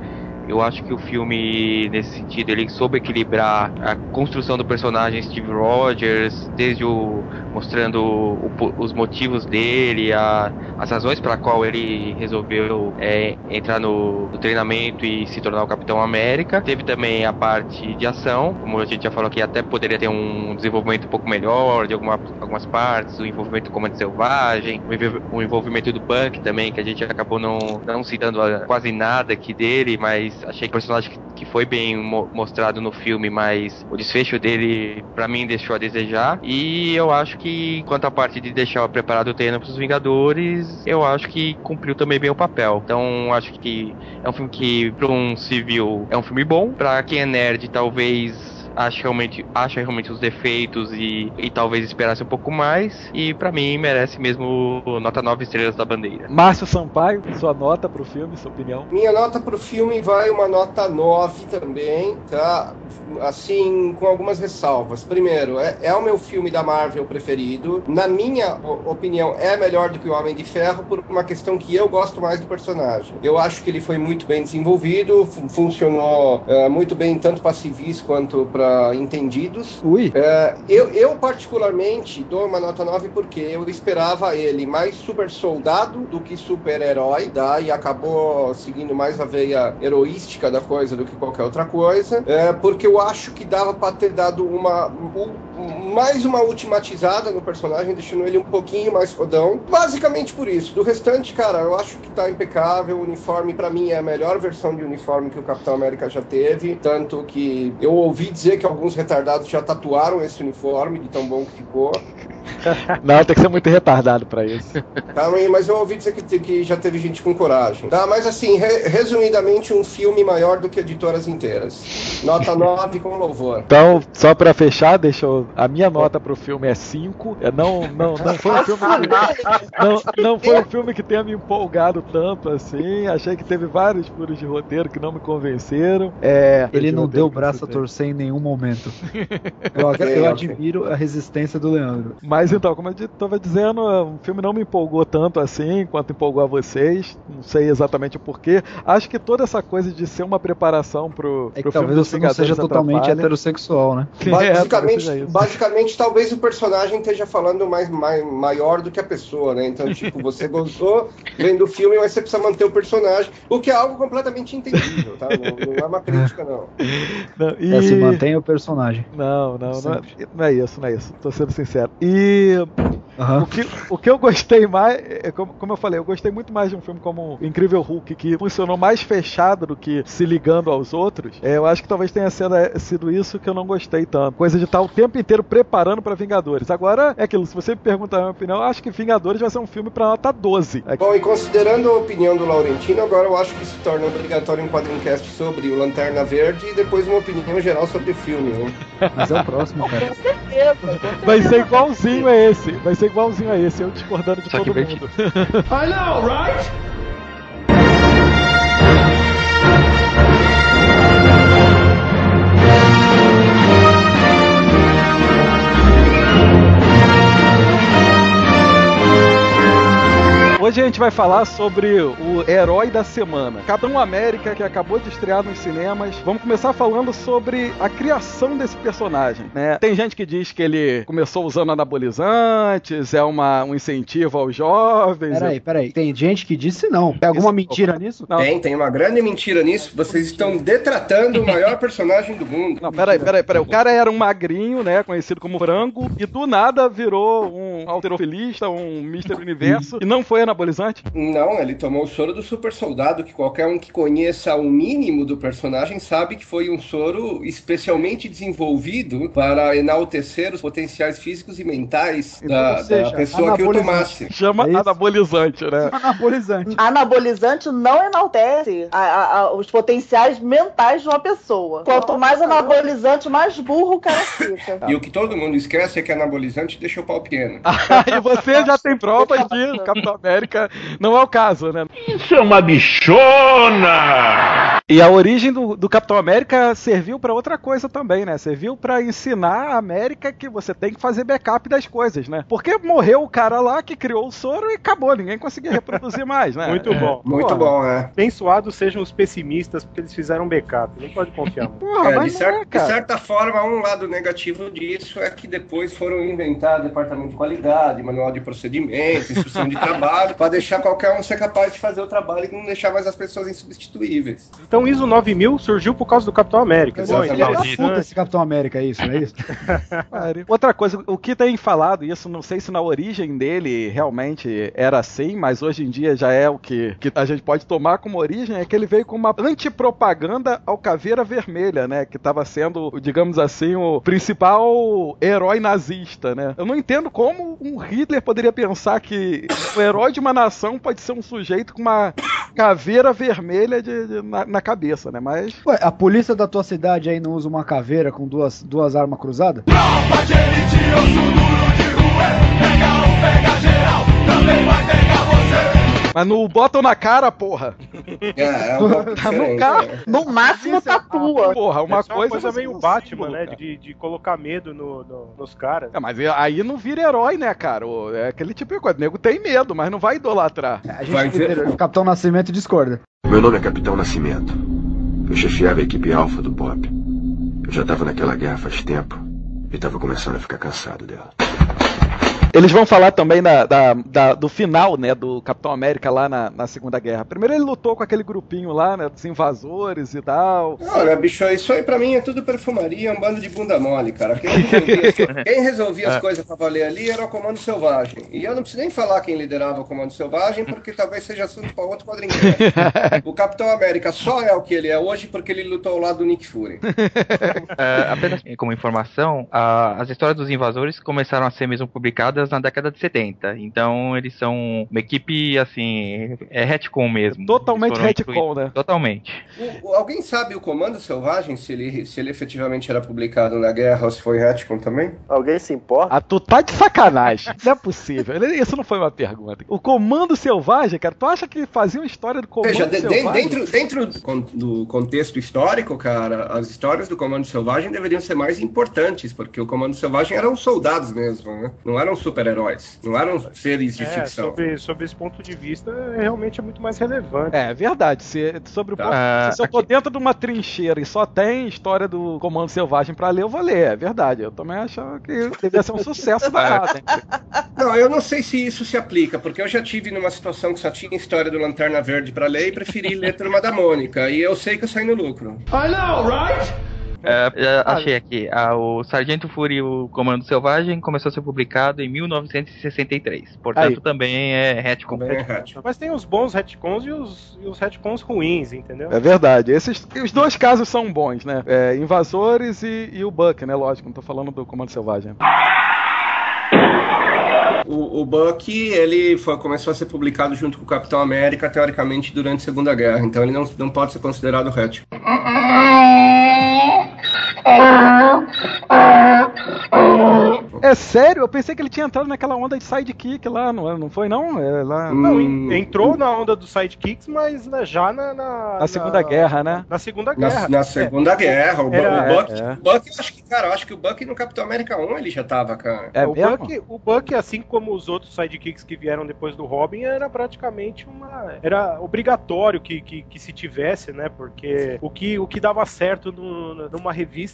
Eu acho que o filme, nesse sentido, ele soube equilibrar a construção do personagem Steve Rogers, desde o mostrando o, os motivos dele, a, as razões para qual ele resolveu é, entrar no, no, treinamento e se tornar o Capitão América. Teve também a parte de ação, como a gente já falou aqui, até poderia ter um desenvolvimento um pouco melhor de alguma, algumas partes, o envolvimento com o Comando Selvagem, o envolvimento do Punk também, que a gente acabou não, não citando quase nada aqui dele, mas achei que o personagem que foi bem mo mostrado no filme, mas o desfecho dele, para mim, deixou a desejar. E eu acho que, quanto à parte de deixar preparado o terreno para os Vingadores, eu acho que cumpriu também bem o papel. Então, acho que é um filme que, para um civil, é um filme bom. Para quem é nerd, talvez acha realmente, acha realmente os defeitos e, e talvez esperasse um pouco mais. E para mim merece mesmo nota 9 estrelas da bandeira. Márcio Sampaio, sua nota pro filme, sua opinião? Minha nota pro filme vai uma nota 9 também, tá? Assim, com algumas ressalvas. Primeiro, é, é o meu filme da Marvel preferido. Na minha opinião, é melhor do que o Homem de Ferro por uma questão que eu gosto mais do personagem. Eu acho que ele foi muito bem desenvolvido, funcionou uh, muito bem tanto para civis quanto para para entendidos. Ui. É, eu, eu, particularmente, dou uma nota 9 porque eu esperava ele mais super soldado do que super herói, tá? e acabou seguindo mais a veia heroística da coisa do que qualquer outra coisa, é, porque eu acho que dava para ter dado uma. Um, mais uma ultimatizada no personagem, deixando ele um pouquinho mais fodão. Basicamente por isso. Do restante, cara, eu acho que tá impecável. O uniforme, para mim, é a melhor versão de uniforme que o Capitão América já teve. Tanto que eu ouvi dizer que alguns retardados já tatuaram esse uniforme, de tão bom que ficou. Não, tem que ser muito retardado para isso. Tá, mas eu ouvi dizer que, que já teve gente com coragem. Tá, mas assim, re, resumidamente, um filme maior do que editoras inteiras. Nota 9 com louvor. Então, só para fechar, deixa eu, a minha nota pro filme é 5. É, não, não, não foi um filme que, não, não foi um filme que tenha me empolgado tanto assim. Achei que teve vários furos de roteiro que não me convenceram. É, Ele não deu o braço a torcer em nenhum momento. Eu, eu admiro a resistência do Leandro. Mas então, como eu estava dizendo, o filme não me empolgou tanto assim quanto empolgou a vocês. Não sei exatamente o porquê. Acho que toda essa coisa de ser uma preparação pro, É pro filme talvez você não seja totalmente atrapalha. heterossexual, né? É, Basicamente, isso. basicamente, talvez o personagem esteja falando mais, mais maior do que a pessoa, né? Então, tipo, você gostou vendo o filme, mas você precisa manter o personagem, o que é algo completamente entendível, tá? Não, não é uma crítica, não. Não, e- É, se mantém o personagem. Não, não, não é, não é isso, não é isso. Tô sendo sincero. E Aham. o que, o que eu gostei mais, é como, como eu falei, eu gostei muito mais de um filme como o Incrível Hulk, que funcionou mais fechado do que se ligando aos outros. É, eu acho que talvez tenha sido, é, sido isso que eu não gostei tanto. Coisa de estar o tempo inteiro preparando pra Vingadores. Agora, é aquilo, se você me perguntar a minha opinião, eu acho que Vingadores vai ser um filme pra nota 12. É, Bom, e considerando a opinião do Laurentino, agora eu acho que se torna obrigatório um quadrincast sobre o Lanterna Verde e depois uma opinião geral sobre o filme, né? Mas é o próximo, cara. Com certeza. vai ser igualzinho a esse. Vai ser igualzinho a esse, eu discordando de Só todo mundo. I know, right? Hoje a gente vai falar sobre o herói da semana, Capitão América, que acabou de estrear nos cinemas. Vamos começar falando sobre a criação desse personagem, né? Tem gente que diz que ele começou usando anabolizantes, é uma, um incentivo aos jovens. Peraí, peraí. Tem gente que disse não. Tem alguma Isso- mentira nisso? Não. Tem, tem uma grande mentira nisso. Vocês estão detratando o maior personagem do mundo. Não, peraí, peraí, peraí. O cara era um magrinho, né? Conhecido como frango, e do nada virou um alterofilista, um Mr. Universo, e não foi anabolizante? Não, ele tomou o soro do super soldado, que qualquer um que conheça o mínimo do personagem sabe que foi um soro especialmente desenvolvido para enaltecer os potenciais físicos e mentais da, ou seja, da pessoa que o anabolizante. tomasse. Chama É anabolizante, né? Anabolizante. Anabolizante não enaltece a- a- a- os potenciais mentais de uma pessoa. Quanto mais anabolizante, mais burro o cara fica. E o que todo mundo esquece é que anabolizante deixa o pau pequeno. e você já tem provas de Capitão América não é o caso, né? Isso é uma bichona! E a origem do, do Capitão América serviu pra outra coisa também, né? Serviu pra ensinar a América que você tem que fazer backup das coisas, né? Porque morreu o cara lá que criou o soro e acabou, ninguém conseguia reproduzir mais, né? Muito bom. Muito Porra. bom, né? Abençoados sejam os pessimistas, porque eles fizeram backup. Não pode confiar muito. Porra, É, de, mas não cer- é, de certa forma, um lado negativo disso é que depois foram inventar departamento de qualidade, manual de procedimento, instrução de trabalho, para deixar qualquer um ser capaz de fazer o trabalho e não deixar mais as pessoas insubstituíveis. Então, ISO 9000 surgiu por causa do Capitão América. Ele Bom, é filho da maldito. puta esse Capitão América, é isso, não é isso? Outra coisa, o que tem falado, isso não sei se na origem dele realmente era assim, mas hoje em dia já é o que, que a gente pode tomar como origem, é que ele veio com uma antipropaganda ao Caveira Vermelha, né? Que estava sendo, digamos assim, o principal herói nazista, né? Eu não entendo como um Hitler poderia pensar que o herói de uma nação pode ser um sujeito com uma caveira vermelha de- de- na, na cabeça, né? Mas Ué, a polícia da tua cidade aí não usa uma caveira com duas, duas armas cruzadas? Mas não botam na cara, porra. É, é um Tá no carro. né? No máximo, tatua. Porra, uma é coisa, uma coisa é meio um Batman, né? De, de colocar medo no- no- nos caras. É, mas aí não vira herói, né, cara? O- É aquele tipo de coisa. O nego tem medo, mas não vai idolatrar. A gente Vai ver. o Capitão Nascimento discorda. Meu nome é Capitão Nascimento. Eu chefiava a equipe alfa do Bob. Eu já estava naquela guerra faz tempo e estava começando a ficar cansado dela. Eles vão falar também da, da- da- do final, né, do Capitão América lá na, na Segunda Guerra. Primeiro ele lutou com aquele grupinho lá, né, dos invasores e tal. Olha, bicho, isso aí pra mim é tudo perfumaria, é um bando de bunda mole, cara. Quem resolvia, as- quem resolvia as coisas pra valer ali era o Comando Selvagem. E eu não preciso nem falar quem liderava o Comando Selvagem, porque talvez seja assunto pra outro quadrinho. O Capitão América só é o que ele é hoje porque ele lutou ao lado do Nick Fury. É, apenas como informação, a- as histórias dos invasores começaram a ser mesmo publicadas na década de 70. Então eles são uma equipe, assim, é retcon mesmo. Totalmente retcon, né? Totalmente. O- alguém sabe o Comando Selvagem, se ele, se ele efetivamente era publicado na guerra ou se foi retcon também? Alguém se importa? Ah, tu tá de sacanagem. Não é possível. Isso não foi uma pergunta. O Comando Selvagem, cara, tu acha que fazia uma história do Comando Veja, Selvagem? dentro, dentro do con- do contexto histórico, cara, as histórias do Comando Selvagem deveriam ser mais importantes, porque o Comando Selvagem eram soldados mesmo, né? Não eram super-heróis, não eram seres de É, ficção. sobre, sobre esse ponto de vista, é, realmente é muito mais relevante. É, verdade. Se, sobre o Tá. ponto- Ah, se eu tô dentro de uma trincheira e só tem história do Comando Selvagem pra ler, eu vou ler. É verdade. Eu também achava que devia ser um sucesso danado, hein? Não, eu não sei se isso se aplica, porque eu já tive numa situação que só tinha história do Lanterna Verde pra ler e preferi ler Turma da Mônica, e eu sei que eu saí no lucro. É, é, achei aqui. Ah, o Sargento Fury e o Comando Selvagem começou a ser publicado em 1963. Portanto, Aí. também é retcon. Também é retcon. Mas tem os bons retcons e os, e os retcons ruins, entendeu? É verdade. Esses, os dois casos são bons, né? É, invasores e, e o Buck, né? Lógico, não tô falando do Comando Selvagem. O, o Buck, ele foi- começou a ser publicado junto com o Capitão América, teoricamente, durante a Segunda Guerra, então ele não, não pode ser considerado retcon. É sério? Eu pensei que ele tinha entrado naquela onda de sidekick lá, não, não foi não? É lá Não, Hum. en- entrou na onda dos sidekicks, mas né, já na, na, na Segunda Guerra, né? Na Segunda Guerra. Na, na Segunda Guerra, o, Era- o Buck, é, é. o Buck, eu acho que, cara, eu acho que o Buck no Capitão América 1 ele já tava, cara. É o, mesmo? Buck, o Buck, assim como os outros sidekicks que vieram depois do Robin, era praticamente uma. Era obrigatório que, que, que se tivesse, né? Porque o que, o que dava certo no- numa revista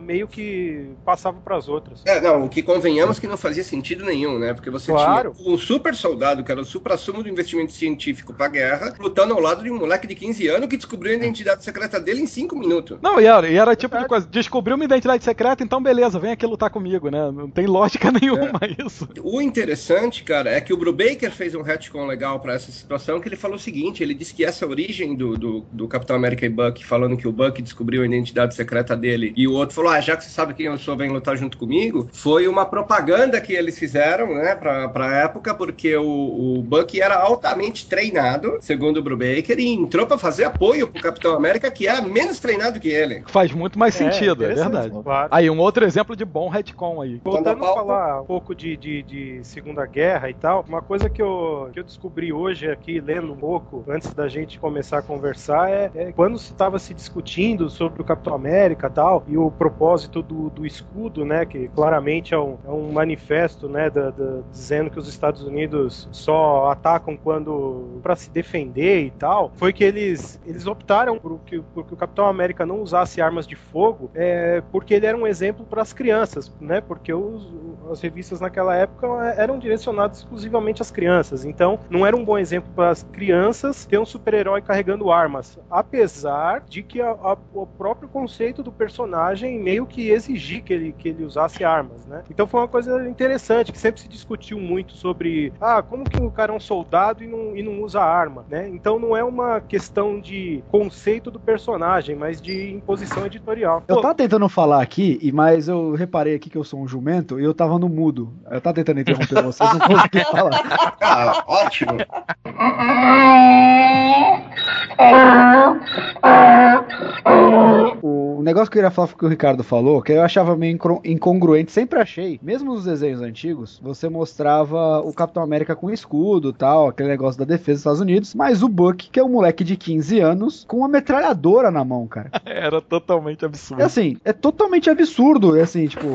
meio que passava para as outras. É, não, o que convenhamos que não fazia sentido nenhum, né? Porque você Claro. tinha um super soldado, que era o supra-sumo do investimento científico pra guerra, lutando ao lado de um moleque de 15 anos que descobriu a identidade secreta dele em 5 minutos. Não, e era, e era tipo de coisa, descobriu uma identidade secreta, então beleza, vem aqui lutar comigo, né? Não tem lógica nenhuma isso. O interessante, cara, é que o Brubaker fez um retcon legal pra essa situação, que ele falou o seguinte, ele disse que essa origem do, do, do Capitão América e Buck, falando que o Buck descobriu a identidade secreta dele, e o outro falou, ah, já que você sabe quem eu sou, vem lutar junto comigo, foi uma propaganda que eles fizeram, né, pra, pra época, porque o, o Buck era altamente treinado, segundo o Brubaker, e entrou pra fazer apoio pro Capitão América, que era menos treinado que ele. Faz muito mais É, sentido, é, verdade. Claro. Aí, um outro exemplo de bom retcon aí. Voltando a falar um pouco de, de, de Segunda Guerra e tal, uma coisa que eu, que eu descobri hoje aqui, lendo um pouco, antes da gente começar a conversar, é, é quando estava se discutindo sobre o Capitão América e tal, e o propósito do, do escudo, né, que claramente é um, é um manifesto, né, da, da- dizendo que os Estados Unidos só atacam quando para se defender e tal, foi que eles, eles optaram por que, por que o Capitão América não usasse armas de fogo, é, porque ele era um exemplo para as crianças, né? Porque os- as revistas naquela época eram direcionadas exclusivamente às crianças. Então, não era um bom exemplo para as crianças ter um super-herói carregando armas. Apesar de que a- a- o próprio conceito do personagem meio que exigir que ele, que ele usasse armas, né? Então foi uma coisa interessante, que sempre se discutiu muito sobre ah, como que o cara é um soldado e não, e não usa arma, né? Então não é uma questão de conceito do personagem, mas de imposição editorial. Eu tava tentando falar aqui, mas eu reparei aqui que eu sou um jumento e eu tava no mudo. Eu tava tentando interromper vocês, não consegui falar. Ah, ótimo. O negócio que eu queria falar foi o que o Ricardo falou, que eu achava meio incongruente, sempre achei. Mesmo nos desenhos antigos, você mostrava o Capitão América com escudo tal, aquele negócio da defesa dos Estados Unidos, mas o Buck, que é um moleque de 15 anos, com uma metralhadora na mão, cara. Era totalmente absurdo. É assim, é totalmente absurdo, é assim, tipo,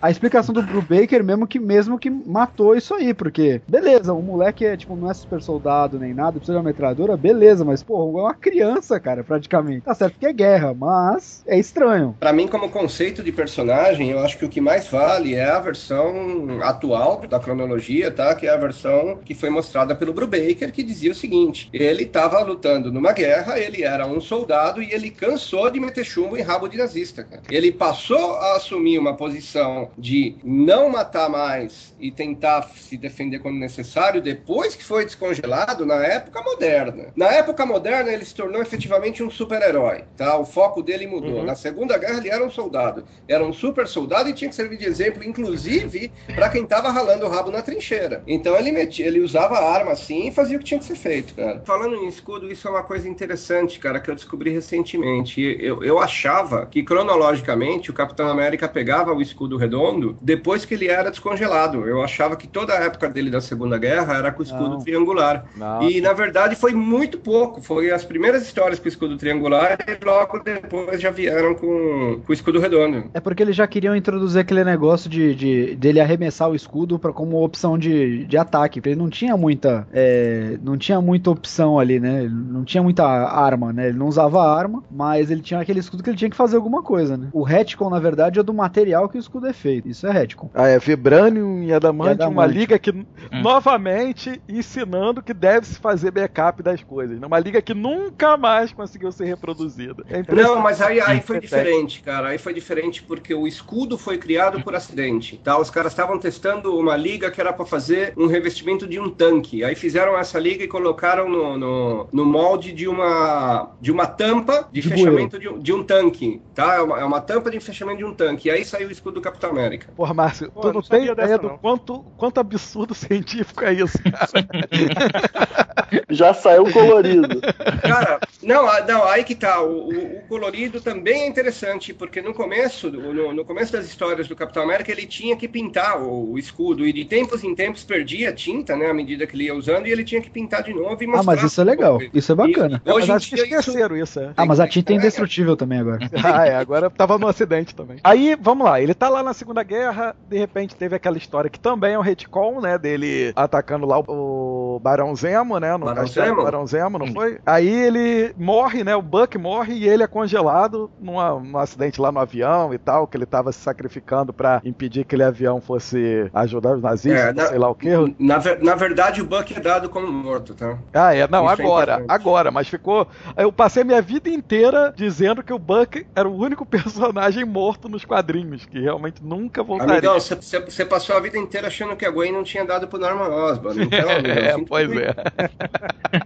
a explicação do Brubaker mesmo que mesmo que matou isso aí, porque beleza, o moleque é tipo não é super soldado nem nada, precisa de uma metralhadora, beleza, mas pô, é uma criança, cara, praticamente. Tá certo que é guerra, mas é estranho. Pra mim, como conceito de personagem, eu acho que o que mais vale é a versão atual da cronologia, tá? Que é a versão que foi mostrada pelo Brubaker, que dizia o seguinte: ele estava lutando numa guerra, ele era um soldado e ele cansou de meter chumbo em rabo de nazista, cara. Ele passou a assumir uma posição decisão de não matar mais e tentar se defender quando necessário, depois que foi descongelado, na época moderna. Na época moderna, ele se tornou efetivamente um super-herói, tá? O foco dele mudou. Uhum. Na Segunda Guerra, ele era um soldado. Era um super soldado e tinha que servir de exemplo, inclusive, para quem tava ralando o rabo na trincheira. Então, ele, metia, ele usava a arma assim e fazia o que tinha que ser feito, cara. Falando em escudo, isso é uma coisa interessante, cara, que eu descobri recentemente. Eu, eu achava que, cronologicamente, o Capitão América pegava o escudo redondo depois que ele era descongelado. Eu achava que toda a época dele da Segunda Guerra era com o escudo Não. triangular. Não. E, na verdade, foi muito pouco. Foi as primeiras histórias com o escudo triangular e logo depois já vieram com, com o escudo redondo. É porque eles já queriam introduzir aquele negócio de, de dele arremessar o escudo pra, como opção de, de ataque. Ele não tinha muita. é, não tinha muita opção ali, né? Ele não tinha muita arma, né? Ele não usava arma, mas ele tinha aquele escudo que ele tinha que fazer alguma coisa, né? O retcon, na verdade, é do material que o escudo é feito. Isso é retcon. Ah, é Vibranium e Adamante, E uma liga que, novamente, ensinando que deve se fazer backup das coisas. né? Uma liga que nunca mais conseguiu ser reproduzida. É. Não, mas aí, aí foi diferente, cara. Aí foi diferente porque o escudo foi criado por acidente, tá? Os caras estavam testando uma liga que era para fazer um revestimento de um tanque. Aí fizeram essa liga e colocaram no, no, no molde de uma, de uma tampa de, De fechamento de, um- de um tanque, tá? É uma, é uma tampa de fechamento de um tanque. E aí saiu o escudo do Capitão América. Porra, Márcio, Pô, tu eu não não tem ideia dessa, do não. quanto, quanto absurdo científico é isso, cara. Já saiu colorido. Cara, não, a- não, aí que tá. O, o- o colorido também é interessante, porque no começo, no, no começo das histórias do Capitão América, ele tinha que pintar o, o escudo, e de tempos em tempos perdia tinta, né, à medida que ele ia usando, e ele tinha que pintar de novo e Ah, mostrar. mas isso é legal. Isso é bacana. E hoje mas acho que esqueceram isso, é. Ah, mas a tinta é indestrutível também agora. Ah, é, agora tava no acidente também. Aí, vamos lá, ele tá lá na Segunda Guerra, de repente teve aquela história que também é um retcon, né, dele atacando lá o, o Barão Zemo, né, no Barão castelo Zemo? Barão Zemo, não foi? Aí ele morre, né, o Buck morre e ele é congelado numa, num acidente lá no avião e tal, que ele tava se sacrificando pra impedir que aquele avião fosse ajudar os nazistas, É, na- sei lá o quê. Na, na verdade, o Buck é dado como morto, tá? Ah, é, não, Isso é agora, importante. agora, mas ficou. Eu passei minha vida inteira dizendo que o Buck era o único personagem morto nos quadrinhos, que realmente nunca voltaria. Amigão, você passou a vida inteira achando que a Gwen não tinha dado pro Norman Osborn. Então, é, pois é.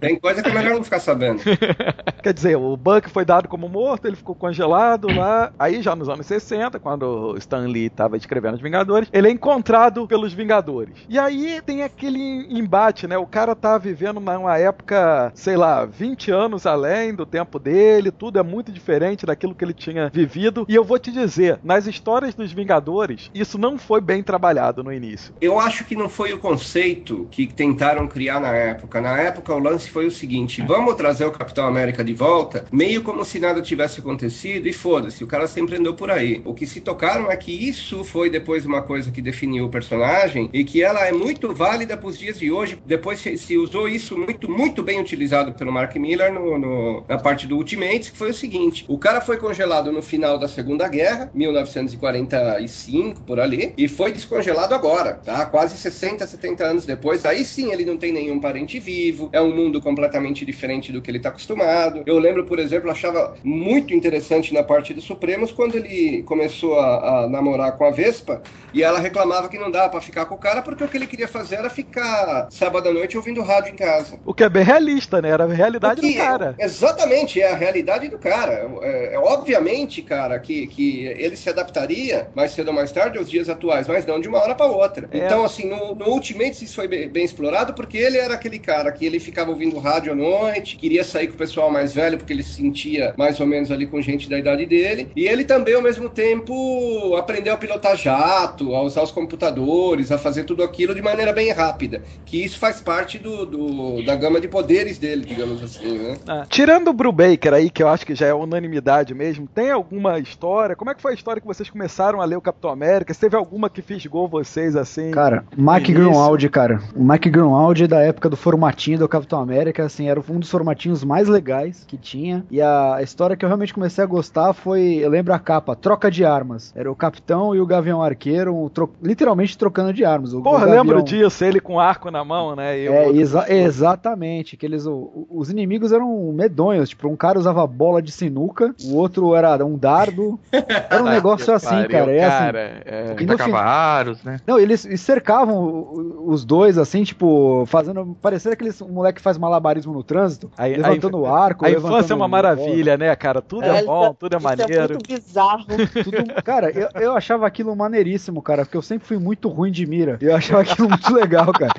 Tem coisa que é melhor não ficar sabendo. Quer dizer, o Buck foi dado como morto, ele ficou congelado lá. Aí, já nos anos 60, quando o Stan Lee estava escrevendo Os Vingadores, ele é encontrado pelos Vingadores. E aí tem aquele embate, né? O cara tá vivendo numa época, sei lá, 20 anos além do tempo dele, tudo é muito diferente daquilo que ele tinha vivido. E eu vou te dizer, nas histórias dos Vingadores, isso não foi bem trabalhado no início. Eu acho que não foi o conceito que tentaram criar na época. Na época, o lance foi o seguinte: vamos trazer o Capitão América de volta, meio como se nada tivesse acontecido, e foda-se, o cara sempre andou por aí. O que se tocaram é que isso foi depois uma coisa que definiu o personagem e que ela é muito válida para os dias de hoje. Depois se, usou isso muito, muito bem utilizado pelo Mark Miller no- no- na parte do Ultimates, que foi o seguinte: o cara foi congelado no final da Segunda Guerra, 1945, por ali, e foi descongelado agora, tá? Quase 60, 70 anos depois. Aí sim ele não tem nenhum parente vivo, é um mundo completamente diferente do que ele tá acostumado. Eu lembro, por exemplo, achava muito interessante na parte dos Supremos quando ele começou a, a namorar com a Vespa e ela reclamava que não dava pra ficar com o cara porque o que ele queria fazer era ficar sábado à noite ouvindo rádio em casa. O que é bem realista, né? Era a realidade do cara. é- exatamente, é a realidade do cara. É, é obviamente, cara, que, que ele se adaptaria mais cedo mais tarde aos dias atuais, mas não de uma hora para outra. É. Então, assim, no, no Ultimates isso foi bem, bem explorado porque ele era aquele cara que ele ficava ouvindo rádio à noite, queria sair com o pessoal mais velho porque ele se sentia mais ou menos ali com gente da idade dele, e ele também, ao mesmo tempo, aprendeu a pilotar jato, a usar os computadores, a fazer tudo aquilo de maneira bem rápida, que isso faz parte do, do- da gama de poderes dele, digamos assim, né? Ah, Tirando o Brubaker aí, que eu acho que já é unanimidade mesmo, tem alguma história? Como é que foi a história que vocês começaram a ler o Capitão América? Se teve alguma que fisgou vocês assim? Cara, Mike. Grunwald, cara. O Mike Grunwald da época do formatinho do Capitão América, assim, era um dos formatinhos mais legais que tinha. E a história que eu realmente comecei a gostar foi, eu lembro a capa, troca de armas. Era o capitão e o gavião arqueiro, tro- literalmente trocando de armas. O, Porra, o gavião- lembro disso, ele com arco na mão, né? E É, exa- exatamente. Que eles, os inimigos eram medonhos. Tipo, um cara usava bola de sinuca, o outro era um dardo. Era um negócio assim, Pariu, cara. É assim, é. E no Tacava fin- aros, né? Não, eles cercavam os dois, assim, tipo, fazendo. Parecendo aqueles um moleque que faz malabarismo no trânsito, Aí- levantando o arco. A levantando infância é uma maravilha, né, cara? Tudo é, É, bom, tudo é Isso é maneiro. muito bizarro. Tudo- cara, eu, eu achava aquilo maneiríssimo, cara, porque eu sempre fui muito ruim de mira. Eu achava aquilo muito legal, cara.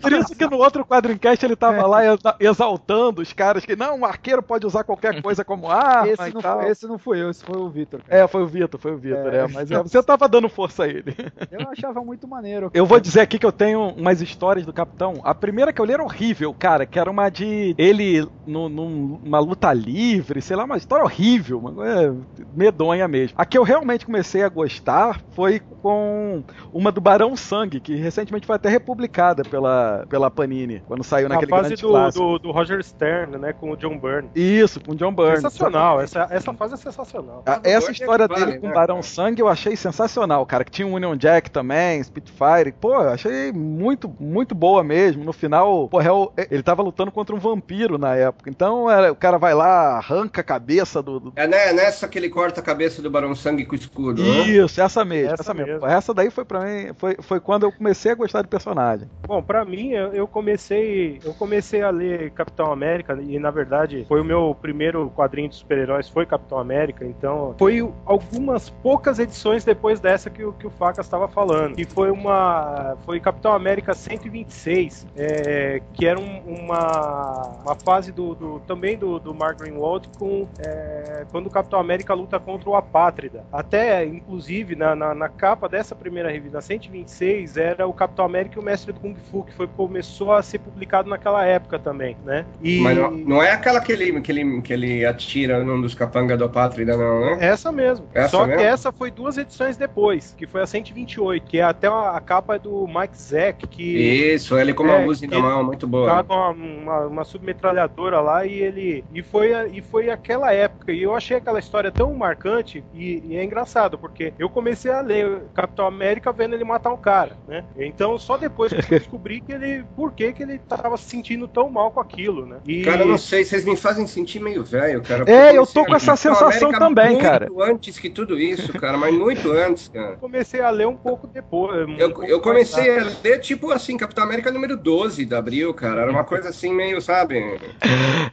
Por isso que no outro Quadrincast ele tava lá exa- exaltando os caras que, não, o arqueiro pode usar qualquer coisa como arma esse, e não tal. foi, esse não fui eu, esse foi o Vitor. É, foi o Vitor, foi o Vitor, É. é. Mas é, você tava dando força a ele. Eu achava muito maneiro. Eu vou dizer aqui que eu tenho umas histórias do Capitão. A primeira que eu li era horrível, cara, que era uma de ele no- numa luta livre, sei lá, uma história horrível, uma coisa medonha mesmo. A que eu realmente comecei a gostar foi com uma do Barão Sangue, que recentemente foi até republicada pela, pela Panini, quando saiu A naquele fase grande do, clássico. do, do Roger Stern, né? Com o John Byrne. Isso, com John Byrne. Sensacional, essa, essa fase é sensacional. Essa história é dele com né, Barão cara? Sangue eu achei sensacional, cara. Que tinha o Union Jack também, Spitfire. Pô, eu achei muito, muito boa mesmo. No final, pô, é o- ele tava lutando contra um vampiro na época. Então era- o cara vai lá, arranca a cabeça do. do- É né, nessa que ele corta a cabeça do Barão Sangue com o escudo. né? Isso, essa mesmo, essa, Essa mesmo. mesmo. Essa daí foi para mim, foi, foi quando eu comecei a gostar do personagem. Bom, pra mim, eu, comecei, eu comecei a ler Capitão América e na verdade foi o meu primeiro quadrinho de super-heróis foi Capitão América, então foi algumas poucas edições depois dessa que, o- que o Facas estava falando, que foi uma foi Capitão América 126, é, que era um- uma, uma fase do, do- também do, do Mark Greenwald com é, quando o Capitão América luta contra o Apátrida. Até, inclusive, na, na, na capa dessa primeira revista, na 126, era o Capitão América e o Mestre do Kung Fu, que foi, começou a ser publicado naquela época também, né? E Mas não, não é aquela que ele, que ele, que ele atira num dos capangas do Pátrida, não, né? essa mesmo. Essa Só mesmo? que essa foi duas edições depois, que foi a 128, que é até a, capa do Mike Zack, que Isso, ele com uma É, ele- mão, muito boa. com uma, uma, uma submetralhadora lá e ele. E foi, e foi aquela época. E eu achei aquela história tão marcante e, e é engraçado, porque eu comecei a ler Capitão América vendo ele matar um cara, né? Então só depois que eu descobri que ele. por que, que ele tava se sentindo tão mal com aquilo, né? E Cara, eu não sei, vocês me fazem sentir meio velho, cara. É, eu tô com essa sensação América também, muito cara. antes que tudo isso, cara, mas muito antes, cara. comecei a ler um pouco depois. um Eu, pouco eu comecei a ler, tipo assim, Capitão América número 12 de abril, cara. Era uma coisa assim, meio, sabe?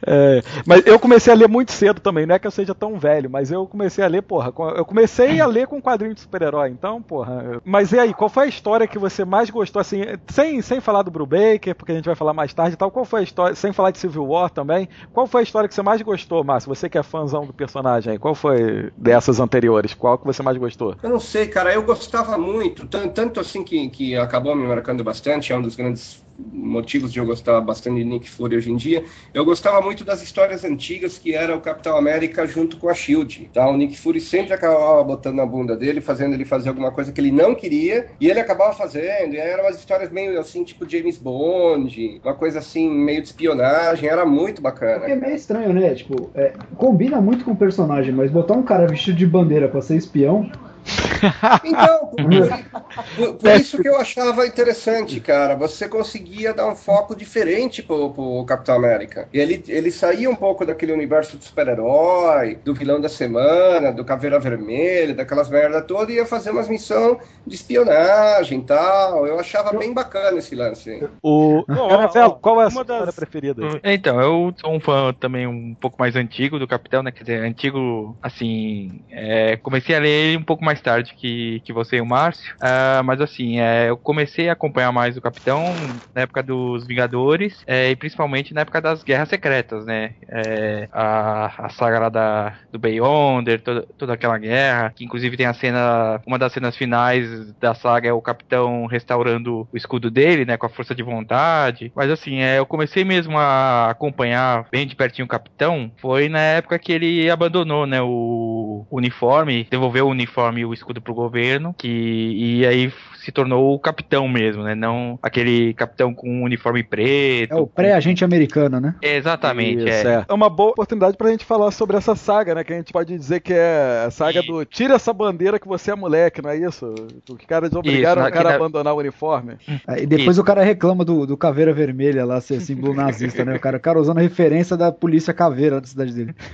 É, mas eu comecei a ler muito cedo também, não é que eu seja tão velho, mas eu comecei a ler, porra, eu comecei a ler com quadrinho de super-herói, então, porra. Mas e aí, qual foi a história que você mais gostou, assim, sem, sem falar do Brubaker, porque a gente vai falar mais tarde e tal, qual foi a história, sem falar de Civil War também, qual foi a história que você mais gostou, Márcio? Você que é fãzão do personagem aí, qual foi dessas anteriores? Qual que você mais gostou? Eu não sei, cara, eu gostava muito, tan- tanto assim que, que acabou me marcando bastante, é um dos grandes motivos de eu gostar bastante de Nick Fury hoje em dia. Eu gostava muito das histórias antigas que era o Capitão América junto com a Shield. Tá? O Nick Fury sempre acabava botando na bunda dele, fazendo ele fazer alguma coisa que ele não queria, e ele acabava fazendo. E eram umas histórias meio assim, tipo James Bond, uma coisa assim, meio de espionagem, era muito bacana. É meio estranho, né? Tipo, é, combina muito com o personagem, mas botar um cara vestido de bandeira pra ser espião. Então, por, isso que eu achava interessante, cara. Você conseguia dar um foco diferente pro, pro Capitão América. E ele, ele saía um pouco daquele universo do super-herói, do vilão da semana, do Caveira Vermelha, daquelas merda toda, e ia fazer umas missões de espionagem e tal. Eu achava bem bacana esse lance. O Caravelo, ó, qual é a sua das- preferida? Então, eu sou um fã também um pouco mais antigo do Capitão, né? Quer dizer, antigo, assim. é, comecei a ler ele um pouco mais tarde que, que você e o Márcio. Ah, mas assim, é, eu comecei a acompanhar mais o Capitão na época dos Vingadores é, e principalmente na época das Guerras Secretas, né? É, a, a saga lá da, do Beyonder, toda, toda aquela guerra, que inclusive tem a cena, uma das cenas finais da saga é o Capitão restaurando o escudo dele, né? Com a força de vontade. Mas assim, é, eu comecei mesmo a acompanhar bem de pertinho o Capitão, foi na época que ele abandonou, né? O uniforme, devolveu o uniforme o escudo pro governo, que e aí se tornou o capitão mesmo, né? Não aquele capitão com um uniforme preto. É o pré-agente americano, né? Exatamente, Isso, é. é. É uma boa oportunidade pra gente falar sobre essa saga, né? Que a gente pode dizer que é a saga Isso. do tira essa bandeira que você é moleque, não é isso? O que caras obrigaram Isso, o cara a na- abandonar o uniforme. É, depois o cara reclama do, do caveira vermelha lá, ser símbolo nazista, né? O cara, o cara usando a referência da polícia caveira da cidade dele.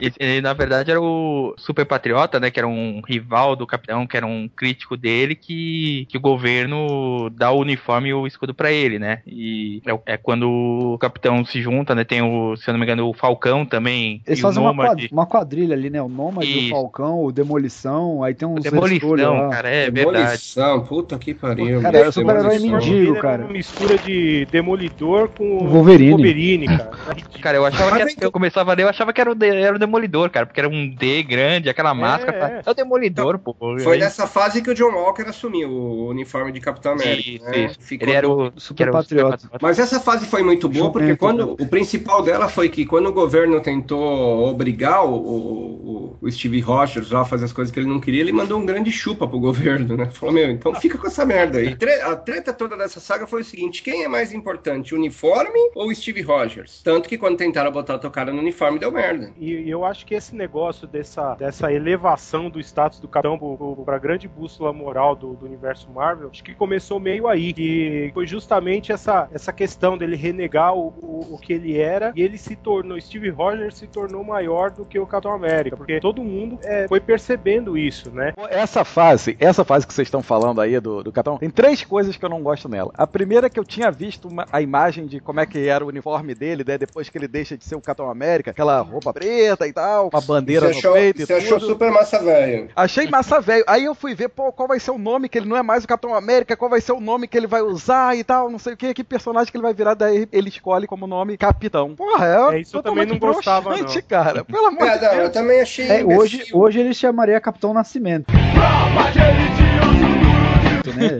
E, e, na verdade era o Super Patriota, né? Que era um rival do capitão, que era um crítico dele, que, que o governo dá o uniforme e o escudo pra ele, né? E é, é quando o capitão se junta, né? Tem o, se eu não me engano, o Falcão também. Eles e fazem o uma, Nômade. quad- uma quadrilha ali, né? O Nômade, o. Falcão, o Demolição, aí tem uns Demolição, cara, é verdade. Demolição, puta que pariu. Cara, o super-herói demolição. mendigo, cara. uma mistura de Demolidor com O Wolverine. Wolverine, cara. Cara, eu achava Mas que eu começava a ler, eu achava que era o, era o Demolidor, cara, porque era um D grande, aquela máscara. tá? é. É o Demolidor, pô. Foi Aí- nessa fase que o John Walker assumiu o uniforme de Capitão América. Né? Ele era o Super Patriota. Mas essa fase foi muito boa, porque quando o principal dela foi que quando o governo tentou obrigar o, o, o Steve Rogers lá a fazer as coisas que ele não queria, ele mandou um grande chupa pro governo, né? Falou, meu, então fica com essa merda aí. A treta toda dessa saga foi o seguinte: quem é mais importante, o uniforme ou o Steve Rogers? Tanto que quando tentaram botar o cara no uniforme, deu merda. E, eu acho que esse negócio dessa, dessa elevação do status do capitão pra grande bússola moral do, do universo Marvel, acho que começou meio aí. Que foi justamente essa, essa questão dele renegar o, o, o que ele era e ele se tornou, Steve Rogers se tornou maior do que o Capitão América. Porque todo mundo é, foi percebendo isso, né? Essa fase, essa fase que vocês estão falando aí do, do Capitão, tem três coisas que eu não gosto nela. A primeira é que eu tinha visto uma- a imagem de como é que era o uniforme dele, né? Depois que ele deixa de ser o Capitão América, aquela roupa preta e tal, uma bandeira Você no achou, peito e você achou tudo. super massa velho. Achei massa velho. Aí eu fui ver, pô, qual vai ser o nome que ele não é mais o Capitão América, qual vai ser o nome que ele vai usar e tal, não sei o que, que personagem que ele vai virar, daí ele escolhe como nome Capitão. Porra, é, É, isso eu também não gostava, broxante, não. cara. Pelo amor É, de não, Deus. eu também achei. É, hoje, hoje ele chamaria Capitão Nascimento. Né?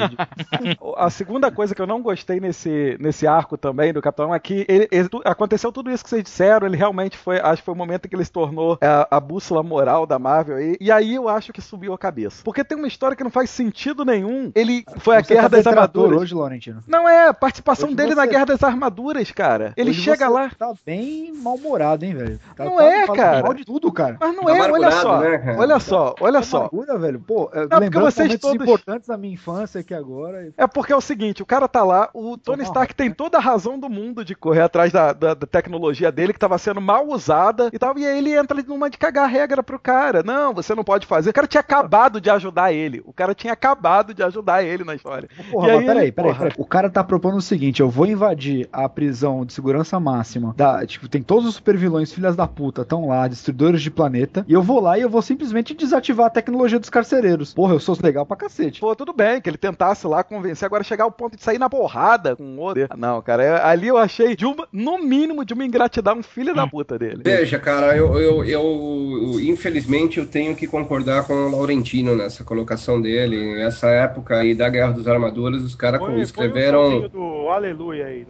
A segunda coisa que eu não gostei nesse, nesse arco também do Capitão é que ele- ele- aconteceu tudo isso que vocês disseram, ele realmente foi, acho que foi o momento em que ele se tornou a, a bússola moral da Marvel aí, e aí eu acho que subiu a cabeça. Porque tem uma história que não faz sentido nenhum. Ele foi a Você Guerra tá das Armaduras. hoje, Laurentino. Não é a participação Hoje dele você- na Guerra das Armaduras, cara. Ele Hoje chega você lá. Tá bem mal-humorado, hein, velho? Tá- Não tá é, cara. mal de tudo, cara. Mas não é, olha Amargurado, só. né? Olha só, olha só. Amargura, velho. Pô, é, porque lembrando vocês todos- importantes da minha infância aqui agora. É porque é o seguinte, o cara tá lá, o Tony Stark tem toda a razão do mundo de correr atrás da, da- da tecnologia dele que tava sendo mal usada e tal, e aí ele entra numa de cagar regra pro cara. Não, você não pode fazer. O cara tinha acabado de ajudar ele. O cara tinha acabado de ajudar ele na história. Porra, E aí mas peraí, peraí, porra. peraí. O cara tá propondo o seguinte: eu vou invadir a prisão de segurança máxima. Da, tipo, tem todos os supervilões, filhas da puta, estão lá, destruidores de planeta. E eu vou lá e eu vou simplesmente desativar a tecnologia dos carcereiros. Porra, eu sou legal pra cacete. Pô, tudo bem, que ele tentasse lá convencer, agora chegar ao ponto de sair na porrada com o outro. Não, cara, é- ali eu achei, de uma, no mínimo, de uma ingratidão filha da puta dele. Veja, cara, eu, eu, eu- infelizmente eu tenho que concordar com o Laurentino nessa colocação dele. Nessa época aí da Guerra dos Armaduras, os caras Põe- põe o escreveram. do Aleluia aí.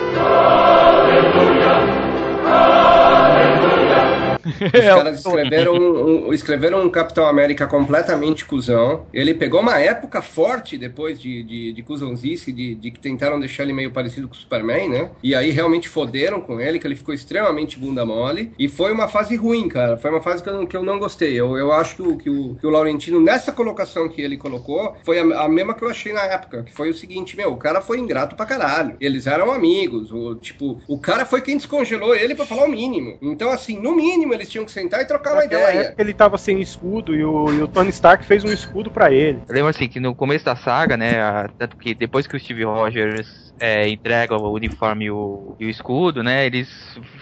Os caras escreveram um, um- escreveram um Capitão América completamente cuzão. Ele pegou uma época forte depois de, de, de cuzãozice, de, de que tentaram deixar ele meio parecido com o Superman, né? E aí realmente foderam com ele, que ele ficou extremamente bunda mole. E foi uma fase ruim, cara. Foi uma fase que eu, não- que eu não gostei. Eu, eu acho que o, que, o, que o Laurentino, nessa colocação que ele colocou, foi a, a mesma que eu achei na época. Que foi o seguinte, meu, o cara foi ingrato pra caralho. Eles eram amigos. O, tipo, o cara foi quem descongelou ele pra falar o mínimo. Então, assim, no mínimo, eles tinham que sentar e trocar uma Naquela ideia. época ele tava sem escudo e o, e o Tony Stark fez um escudo pra ele. Eu lembro assim que no começo da saga, né? a- tanto que depois que o Steve Rogers é, entrega o uniforme e o, e o escudo, né? Eles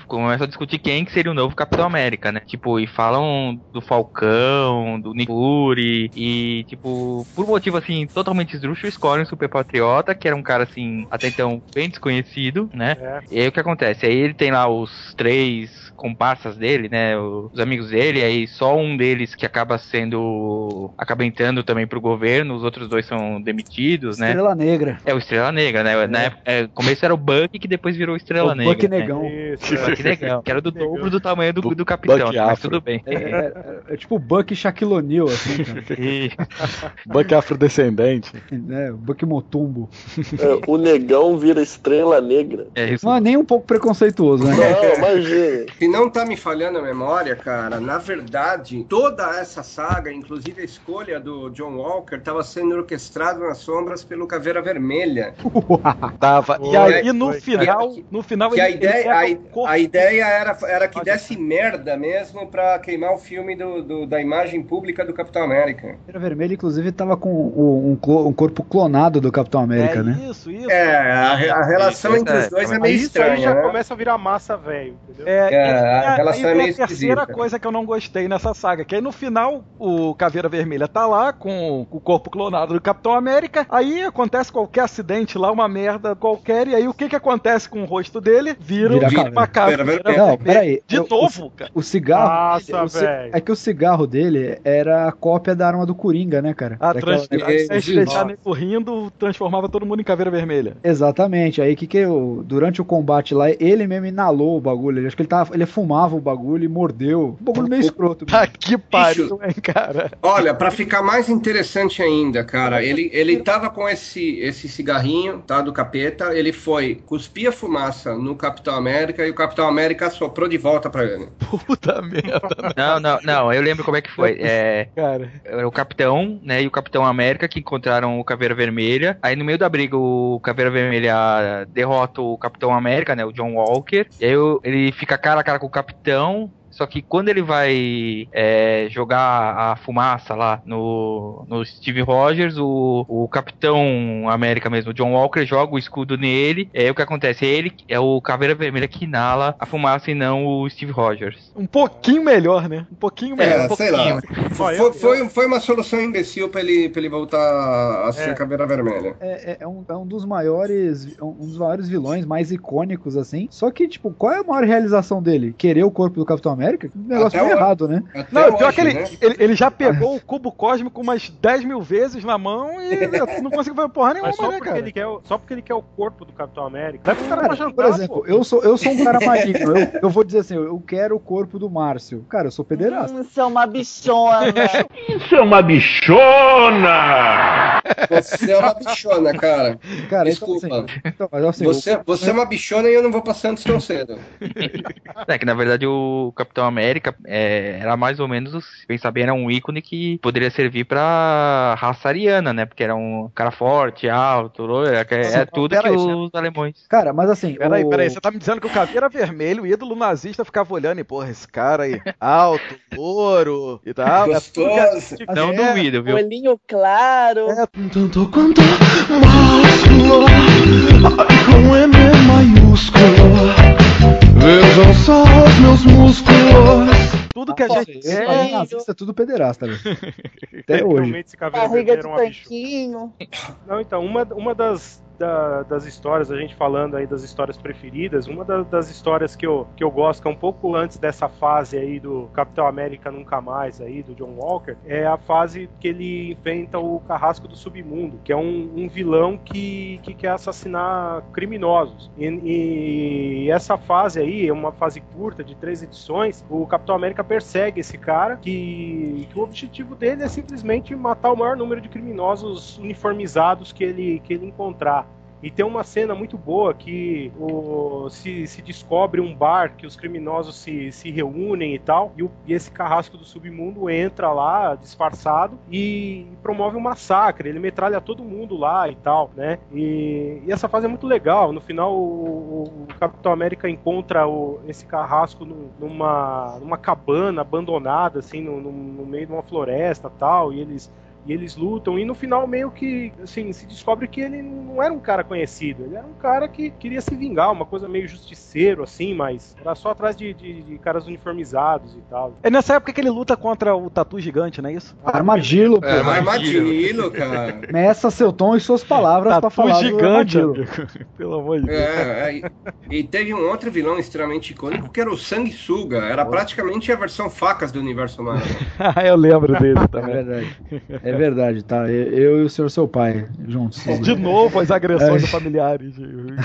começam a discutir quem que seria o novo Capitão América, né? Tipo, e falam do Falcão, do Nick Fury, e tipo, por motivo assim, totalmente esdrúxulo, escolhem o Super Patriota, que era um cara assim, até então bem desconhecido, né? É. E aí o que acontece? Aí ele tem lá os três comparsas dele, né? Os amigos dele, aí só um deles que acaba sendo. acaba entrando também pro governo, os outros dois são demitidos, né? Estrela Negra. É o Estrela Negra, né? Na época, é, começo era o Buck, que depois virou Estrela O Negra. Buck né? Negão. Isso, Buck Negão, que era do Negão. dobro do tamanho do, Bu- do Capitão, Buck mas Afro. tudo bem. É, é- é tipo o Buck Shaquille O'Neal, assim. E- Buck afrodescendente. né? O Buck Motumbo. É, o negão vira estrela negra. é isso. Não é nem um pouco preconceituoso, né? Não, imagina. Se não tá me falhando a memória, cara, na verdade, toda essa saga, inclusive a escolha do John Walker, estava sendo orquestrado nas sombras pelo Caveira Vermelha. Tava. E aí no foi. final, Que- no final Que a ele- ele ideia, a, corpo- a ideia era, era que desse merda mesmo pra queimar o filme do, do- da imagem pública do Capitão América. Caveira Vermelha, inclusive, tava com o- um, um corpo clonado do Capitão América, é né? isso, isso. É, a, a relação Isso, entre os é, dois é mas meio Isso aí estranha, já né? começa a virar massa velho, entendeu? É, É, a e- relação aí é meio a terceira esquisita. coisa que eu não gostei nessa saga, que aí no final o Caveira Vermelha tá lá com o corpo clonado do Capitão América, aí acontece qualquer acidente lá, uma merda qualquer, e aí o que que acontece com o rosto dele? Vira, Vira uma caveira vermelha. Não, peraí. De Eu- novo, cara. O cigarro. Nossa, o velho. É que o cigarro dele era a cópia da arma do Coringa, né, cara? A Daquela- trans... deixar nego rindo, transformava todo mundo em caveira vermelha. Exatamente. Aí que que eu, durante o combate lá, ele mesmo inalou o bagulho. Acho que ele tava, ele fumava o bagulho e mordeu. Um bagulho meio escroto. Tá que pariu, hein, cara. Olha, pra ficar mais interessante ainda, cara, ele, ele tava com esse, esse cigarrinho, tá, do capeta, ele foi cuspir a fumaça no Capitão América e o Capitão América soprou de volta pra ele. Puta merda, Não, não, não, eu lembro como é que foi. É, cara. era o Capitão, né, e o Capitão América que encontraram o Caveira Vermelha. Aí no meio da briga o Caveira Vermelha derrota o Capitão América, né, o John Walker. E aí ele fica cara a cara com o Capitão. Só que quando ele vai é, jogar a fumaça lá no, no Steve Rogers, o, o Capitão América mesmo, o John Walker, joga o escudo nele. E aí o que acontece? Ele é o Caveira Vermelha que inala a fumaça e não o Steve Rogers. Um pouquinho melhor, né? Um pouquinho melhor. É, sei lá. Foi, foi, foi uma solução imbecil pra ele, pra ele voltar a ser É. caveira vermelha. É, é- é um, é um dos maiores. Um dos maiores vilões mais icônicos, assim. Só que, tipo, qual é a maior realização dele? Querer o corpo do Capitão América? Um negócio Até meio o- errado, né? Não, pior hoje, que ele, né? ele, ele já pegou o cubo cósmico umas 10 mil vezes na mão e não conseguiu fazer porra nenhuma, Mas só né, porque, cara? ele quer, o- só porque ele quer o corpo do Capitão América. Vai pro cara Cara, jantar, por exemplo, pô. eu sou, eu sou um cara maligno. Eu, eu vou dizer assim, eu quero o corpo do Márcio. Cara, eu sou pederasta. Hum, Isso é uma bichona. Isso é uma bichona! Você é uma bichona, cara. Cara, Desculpa. Então, assim, então, mas assim, Você, você é uma bichona e eu não vou pra Santos tão cedo. É que na verdade o Capitão América é, era mais ou menos, se pensar bem, era um ícone que poderia servir pra raça ariana, né? Porque era um cara forte, alto, é, é Sim, tudo que aí, os alemães. Cara, mas assim. Peraí, o- peraí, você tá me dizendo que o Caveira Vermelho, o ídolo nazista, ficava olhando e, porra, esse cara aí, alto, louro e tal. é. Não É, duvido, viu? Olhinho claro. É, Tanto quanto ai com M maiúsculo. Vejam só os meus músculos. tudo que a Nossa, gente. É, país nazista é tudo pederasta, velho. Até hoje. Realmente esse Barriga de bichona. tanquinho. Não, então, uma, uma das, da- das histórias, a gente falando aí das histórias preferidas, uma da- das histórias que eu, que eu gosto, que é um pouco antes dessa fase aí do Capitão América Nunca Mais aí, do John Walker, é a fase que ele inventa o Carrasco do Submundo, que é um, um vilão que, que quer assassinar criminosos. E, e essa fase aí é uma fase curta, de três edições, o Capitão América persegue esse cara, que, que o objetivo dele é simplesmente matar o maior número de criminosos uniformizados que ele, que ele encontrar. E tem uma cena muito boa que o, se, se descobre um bar que os criminosos se, se reúnem e tal, e, o- e esse carrasco do submundo entra lá disfarçado e promove um massacre. Ele metralha todo mundo lá e tal, né? E, e essa fase é muito legal. No final, o, o Capitão América encontra o- esse carrasco num- numa, numa cabana abandonada, assim, no, no- no meio de uma floresta tal, e eles e eles lutam, e no final meio que, assim, se descobre que ele não era um cara conhecido, ele era um cara que queria se vingar, uma coisa meio justiceiro, assim, mas era só atrás de, de- de caras uniformizados e tal. É nessa época que ele luta contra o Tatu Gigante, não é isso? Armadilho, pô. É, armadilho, cara. Meça seu tom e suas palavras pra Tatu falar do Gigante, amigo. Pelo amor de Deus. É, é, e- teve um outro vilão extremamente icônico que era o Sanguessuga. Era praticamente a versão facas do universo Marvel. Ah, eu lembro dele É também. verdade. É É verdade, tá? Eu eu e o senhor seu pai juntos. De novo, as agressões É. familiares,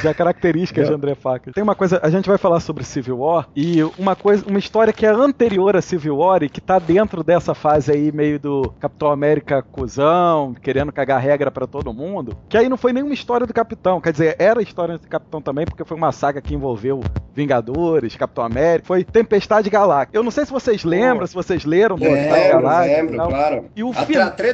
já características de André Facas. Tem uma coisa, a gente vai falar sobre Civil War e uma coisa, uma história que é anterior a Civil War e que tá dentro dessa fase aí meio do Capitão América cuzão, querendo cagar regra pra todo mundo, que aí não foi nenhuma história do Capitão, quer dizer, era a história do Capitão também, porque foi uma saga que envolveu Vingadores, Capitão América, foi Tempestade Galáctica. Eu não sei se vocês lembram, se vocês leram Tempestade Lembro, Galáctica. e lembro, claro. E o tra-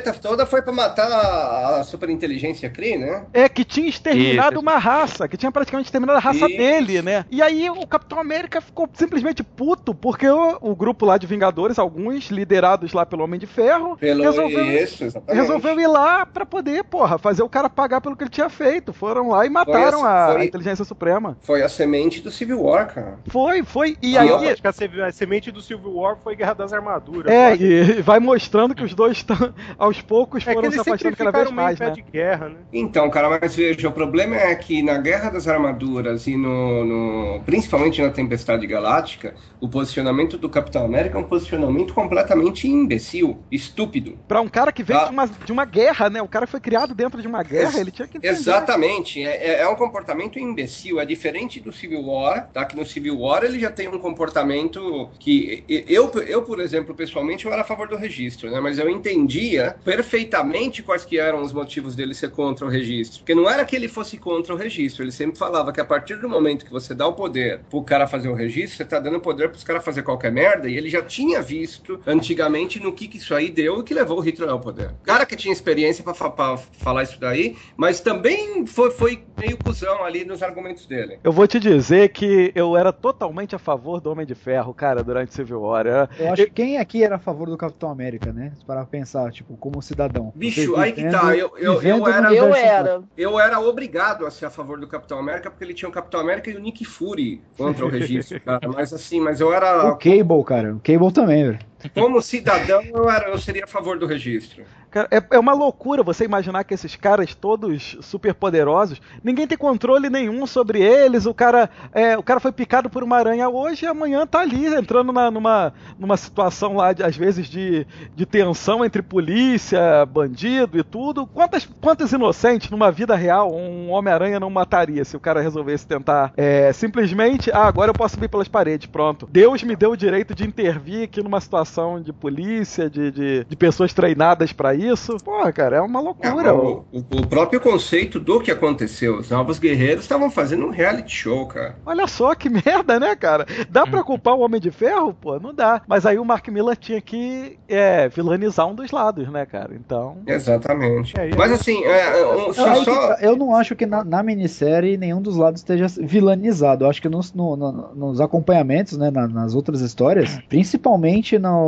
treta toda foi pra matar a, a superinteligência Kree, né? É, que tinha exterminado Isso. uma raça, que tinha praticamente exterminado a raça Isso. dele, né? E aí o Capitão América ficou simplesmente puto, porque o, o grupo lá de Vingadores, alguns liderados lá pelo Homem de Ferro, Pelo resolveu, isso, resolveu ir lá pra poder, porra, fazer o cara pagar pelo que ele tinha feito. Foram lá e mataram assim, a, foi- a inteligência suprema. Foi a semente do Civil War, cara. Foi, foi. E Ah, aí. eu Acho que a se- a semente do Civil War foi Guerra das Armaduras. É, e vai mostrando que os dois estão, aos poucos É que foram eles se afastando cada vez mais, né? de guerra, né? Então, cara, mas veja, o problema é que na Guerra das Armaduras e no, no- principalmente na Tempestade Galáctica, o posicionamento do Capitão América é um posicionamento completamente imbecil, estúpido. Pra um cara que veio Ah. de, uma, de uma guerra, né? O cara foi criado dentro de uma guerra, ele tinha que entender. Exatamente, é, é- é um comportamento imbecil, é diferente do Civil War, tá? Que no Civil War ele já tem um comportamento que eu, eu por exemplo, pessoalmente, eu era a favor do registro, né? Mas eu entendia perfeitamente quais que eram os motivos dele ser contra o registro, porque não era que ele fosse contra o registro, ele sempre falava que a partir do momento que você dá o poder pro cara fazer o registro, você tá dando poder pros caras fazer qualquer merda, e ele já tinha visto antigamente no que, que isso aí deu e que levou o Hitler ao poder. Cara que tinha experiência pra, fa- falar isso daí, mas também foi, foi meio cuzão ali nos argumentos dele. Eu vou te dizer que eu era totalmente a favor do Homem de Ferro, cara, durante Civil War. Era- Eu acho que quem aqui era a favor do Capitão América, né? Se parar pra pensar, tipo, como cidadão. Bicho, aí que tá, eu, eu, eu era. Eu era. Eu era obrigado a ser a favor do Capitão América porque ele tinha o Capitão América e o Nick Fury contra o registro, cara. Mas assim, mas eu O era. Cable, cara. O Cable também, velho. Como cidadão, eu, era, eu seria a favor do registro. Cara, é, é uma loucura você imaginar que esses caras todos super poderosos, ninguém tem controle nenhum sobre eles. O cara, é, o cara foi picado por uma aranha hoje e amanhã tá ali entrando na- numa, numa situação lá, de, às vezes, de, de tensão entre polícia, bandido e tudo. Quantas, quantos inocentes numa vida real um Homem-Aranha não mataria se o cara resolvesse tentar é, simplesmente, ah, agora eu posso subir pelas paredes, pronto. Deus me deu o direito de intervir aqui numa situação de polícia, de, de, de pessoas treinadas pra isso. Porra, cara, é uma loucura. É, o, o- o próprio conceito do que aconteceu. Os Novos Guerreiros estavam fazendo um reality show, cara. Olha só que merda, né, cara? Dá pra culpar o Homem de Ferro? Pô, não dá. Mas aí o Mark Miller tinha que é, vilanizar um dos lados, né, cara? Então. Exatamente. É, Mas assim, é, um, Não, só, aí que só- eu não acho que na, na minissérie nenhum dos lados esteja vilanizado. Eu acho que nos, no- no- nos acompanhamentos, né, na- nas outras histórias, principalmente no,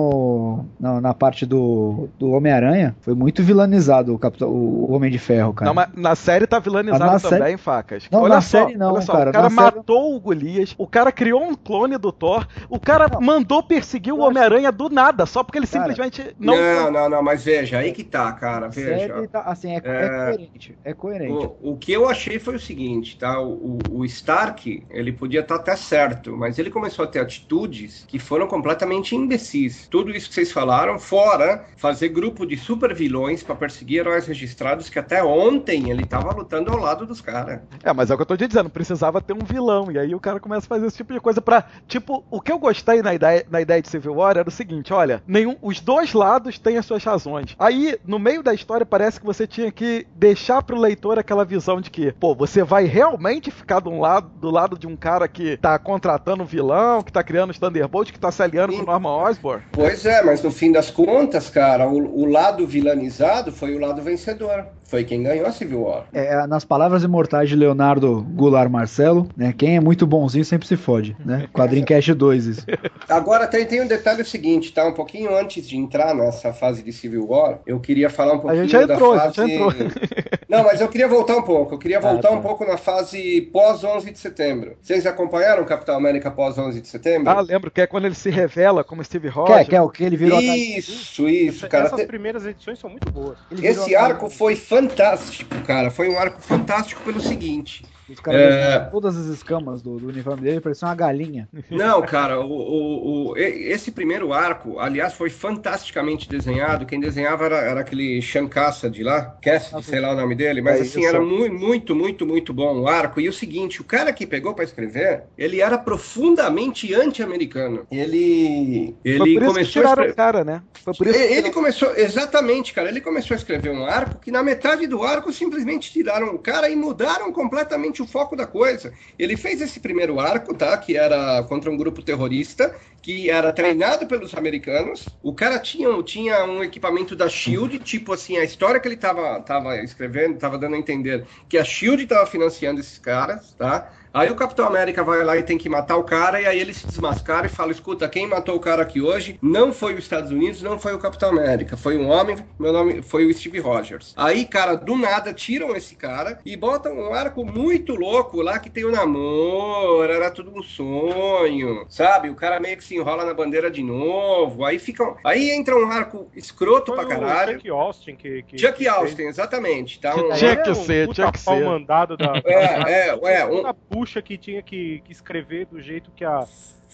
na, na parte do, do Homem-Aranha, foi muito vilanizado o, Capitão, o Homem de Ferro, cara. Não, mas na série tá vilanizado na também, série- facas. Não, olha na só, série não, olha só, cara, O cara na série- matou o Golias, o cara criou um clone do Thor, o cara mandou perseguir o Homem-Aranha do nada, só porque ele Cara, simplesmente não. Não, não, não, mas veja, aí que tá, cara. A Veja. série tá, assim, é, é É. coerente. É coerente. O, o que eu achei foi o seguinte, tá? O, o- o Stark, ele podia estar até certo, mas ele começou a ter atitudes que foram completamente imbecis. Tudo isso que vocês falaram, fora fazer grupo de super vilões para perseguir heróis registrados que até ontem ele tava lutando ao lado dos caras. É, mas é o que eu tô te dizendo, precisava ter um vilão. E aí o cara começa a fazer esse tipo de coisa pra. Tipo, o que eu gostei na ideia, na ideia de Civil War era o seguinte: olha, nenhum, os dois lados têm as suas razões. Aí, no meio da história, parece que você tinha que deixar pro leitor aquela visão de que, pô, você vai realmente ficar do lado, do lado de um cara que tá contratando um vilão, que tá criando os Thunderbolts, que tá se aliando com o Norman Osborn. Pois é, mas no fim das contas, cara, o, o lado vilanizado foi o lado vencedor. Foi quem ganhou a Civil War. É, nas palavras imortais de Leonardo Goulart Marcelo, né? Quem é muito bonzinho sempre se fode, né? Quadrinho Cash 2, isso. Agora tem, tem um detalhe seguinte, tá? Um pouquinho antes de entrar nessa fase de Civil War, eu queria falar um A pouquinho gente já entrou, da a gente fase. já entrou. Não, mas eu queria voltar um pouco. Eu queria Ah, voltar tá. um pouco na fase pós 11 de setembro. Vocês acompanharam o Capitão América pós 11 de setembro? Ah, lembro que é quando ele se revela como Steve Rogers. Quer, quer o que ele virou Isso, isso, cara. Essas Te- primeiras edições são muito boas. ele Esse arco foi fantástico, cara. Foi um arco fantástico pelo seguinte. Os caras É. todas as escamas do, do uniforme dele, parecia uma galinha. Não, cara, o, o- o- esse primeiro arco, aliás, foi fantasticamente desenhado. Quem desenhava era, era aquele Shankassa de lá, Cassidy, sei lá o nome dele, mas É assim, isso. era mu- muito, muito, muito bom o arco. E o seguinte, o cara que pegou pra escrever, ele era profundamente anti-americano. Ele, Foi ele por isso que começou a tiraram escrever... o cara, né? Foi por isso que Ele começou, exatamente, cara. Ele começou a escrever um arco que na metade do arco simplesmente tiraram o cara e mudaram completamente o foco da coisa. Ele fez esse primeiro arco, tá? Que era contra um grupo terrorista, que era treinado pelos americanos. O cara tinha, tinha um equipamento da Shield, tipo assim, a história que ele tava, tava escrevendo, tava dando a entender que a Shield tava financiando esses caras, tá? Aí o Capitão América vai lá e tem que matar o cara, e aí ele se desmascara e fala: escuta, quem matou o cara aqui hoje não foi os Estados Unidos, não foi o Capitão América, foi um homem, meu nome foi o Steve Rogers. Aí, cara, do nada tiram esse cara e botam um arco muito louco lá que tem o namoro, era tudo um sonho, sabe? O cara meio que se enrola na bandeira de novo, aí ficam. Aí entra um arco escroto Foi pra o caralho. Chuck Austin que. que Chuck que Austin, fez. exatamente. Tá um- Tinha que um ser, puta tinha que pau ser. mandado da. É, é, é, um- bucha que tinha que, que escrever do jeito que a.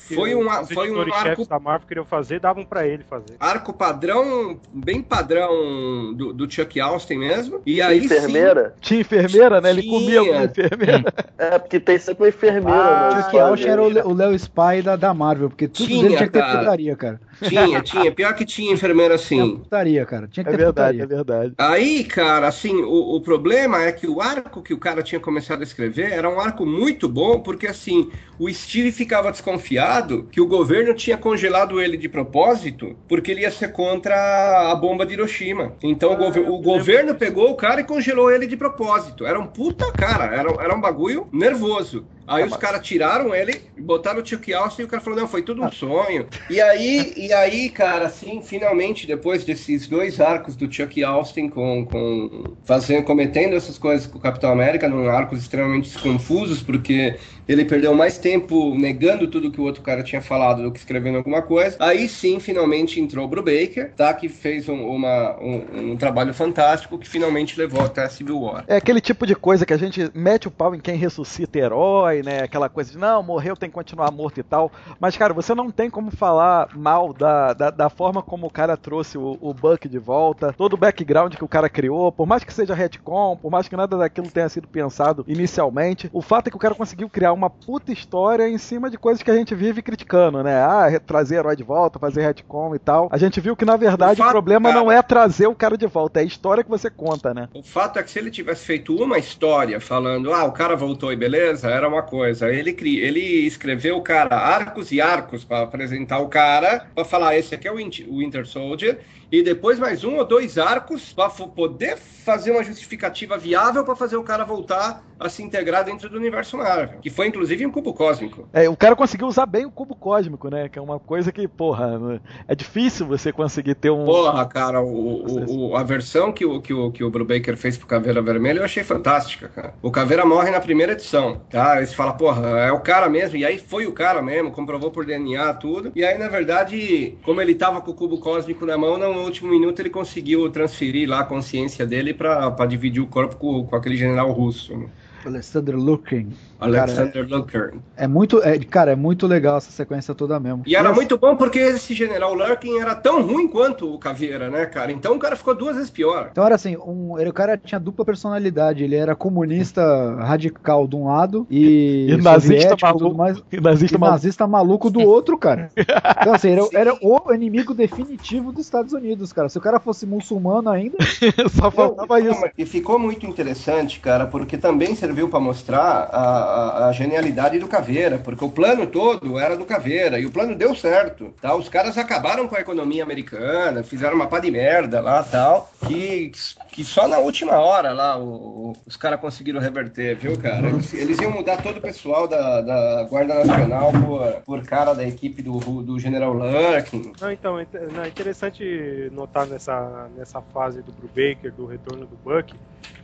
que Foi um- os foi um arco- da Marvel queriam fazer, davam pra ele fazer. arco padrão, bem padrão do, do Chuck Austin mesmo. E aí sim, enfermeira? Tinha enfermeira, né? Ele Tinha. comia com enfermeira. É, porque tem sempre uma enfermeira. Ah, né? Chuck Austin era o Léo Spy da, da Marvel, porque tudo Tinha, dele tinha que ter cara. putaria, cara. Tinha, tinha. Pior que tinha enfermeira Tinha assim. putaria, cara. Tinha que É ter verdade, putaria. é verdade. Aí, cara, assim, o, o problema é que o arco que o cara tinha começado a escrever era um arco muito bom, porque assim, o Steve ficava desconfiado que o governo tinha congelado ele de propósito, porque ele ia ser contra a bomba de Hiroshima. Então o, gover- o governo pegou o cara e congelou ele de propósito. Era um puta cara, era, era um bagulho nervoso. Aí os caras tiraram ele, botaram o Chuck Austin e o cara falou, não, foi tudo um sonho. E aí, e aí, cara, assim, finalmente, depois desses dois arcos do Chuck Austin com, com fazendo, cometendo essas coisas com o Capitão América, num arcos extremamente confusos, porque ele perdeu mais tempo negando tudo que o outro cara tinha falado do que escrevendo alguma coisa. Aí sim, finalmente entrou o Brubaker, tá? Que fez um, uma, um, um trabalho fantástico que finalmente levou até a Civil War. É aquele tipo de coisa que a gente mete o pau em quem ressuscita herói, né? Aquela coisa de não, morreu, tem que continuar morto e tal. Mas, cara, você não tem como falar mal da, da, da forma como o cara trouxe o, o Buck de volta, todo o background que o cara criou, por mais que seja retcon, por mais que nada daquilo tenha sido pensado inicialmente, o fato é que o cara conseguiu criar uma puta história em cima de coisas que a gente vive criticando, né? Ah, trazer herói de volta, fazer retcon e tal. A gente viu que, na verdade, O o, problema cara- não é trazer o cara de volta, é a história que você conta, né? O fato é que se ele tivesse feito uma história falando, ah, o cara voltou e beleza, era uma coisa. Ele, cri... ele escreveu o cara arcos e arcos para apresentar o cara, para falar, esse aqui é o Winter Soldier, e depois mais um ou dois arcos para poder fazer uma justificativa viável para fazer o cara voltar a se integrar dentro do universo Marvel, que foi inclusive um cubo cósmico. É, o cara conseguiu usar bem o cubo cósmico, né? Que é uma coisa que, porra, é difícil você conseguir ter um. Porra, cara, o, o- o- a versão que o, que, o, que o Brubaker fez pro Caveira Vermelha eu achei fantástica, cara. O Caveira morre na primeira edição, tá? Aí você fala, porra, é o cara mesmo, e aí foi o cara mesmo, comprovou por DNA tudo. E aí, na verdade, como ele tava com o cubo cósmico na mão, no último minuto ele conseguiu transferir lá a consciência dele pra dividir o corpo com, com aquele general russo, né? Alexander Lukin. Alexander Lurker. É muito, é, cara, é muito legal essa sequência toda mesmo. E era muito bom porque esse general Lurkin era tão ruim quanto o Caveira, né, cara? Então o cara ficou duas vezes pior. Então era assim, um, ele, o cara tinha dupla personalidade. Ele era comunista radical de um lado e, E nazista maluco. mais, E nazista e maluco. nazista maluco do outro, cara. Então assim, era, era o inimigo definitivo dos Estados Unidos, cara. Se o cara fosse muçulmano ainda, Só faltava Não, isso. E ficou muito interessante, cara, porque também serviu para mostrar a, a- a genialidade do Caveira, porque o plano todo era do Caveira e o plano deu certo, tá? Os caras acabaram com a economia americana, fizeram uma pá de merda lá, tal, que, que só na última hora lá o- o- os caras conseguiram reverter, viu, cara? Eles, eles iam mudar todo o pessoal da, da Guarda Nacional por, por cara da equipe do, do General Lurkin. Não, então, é é interessante notar nessa, nessa fase do Brubaker, do retorno do Buck,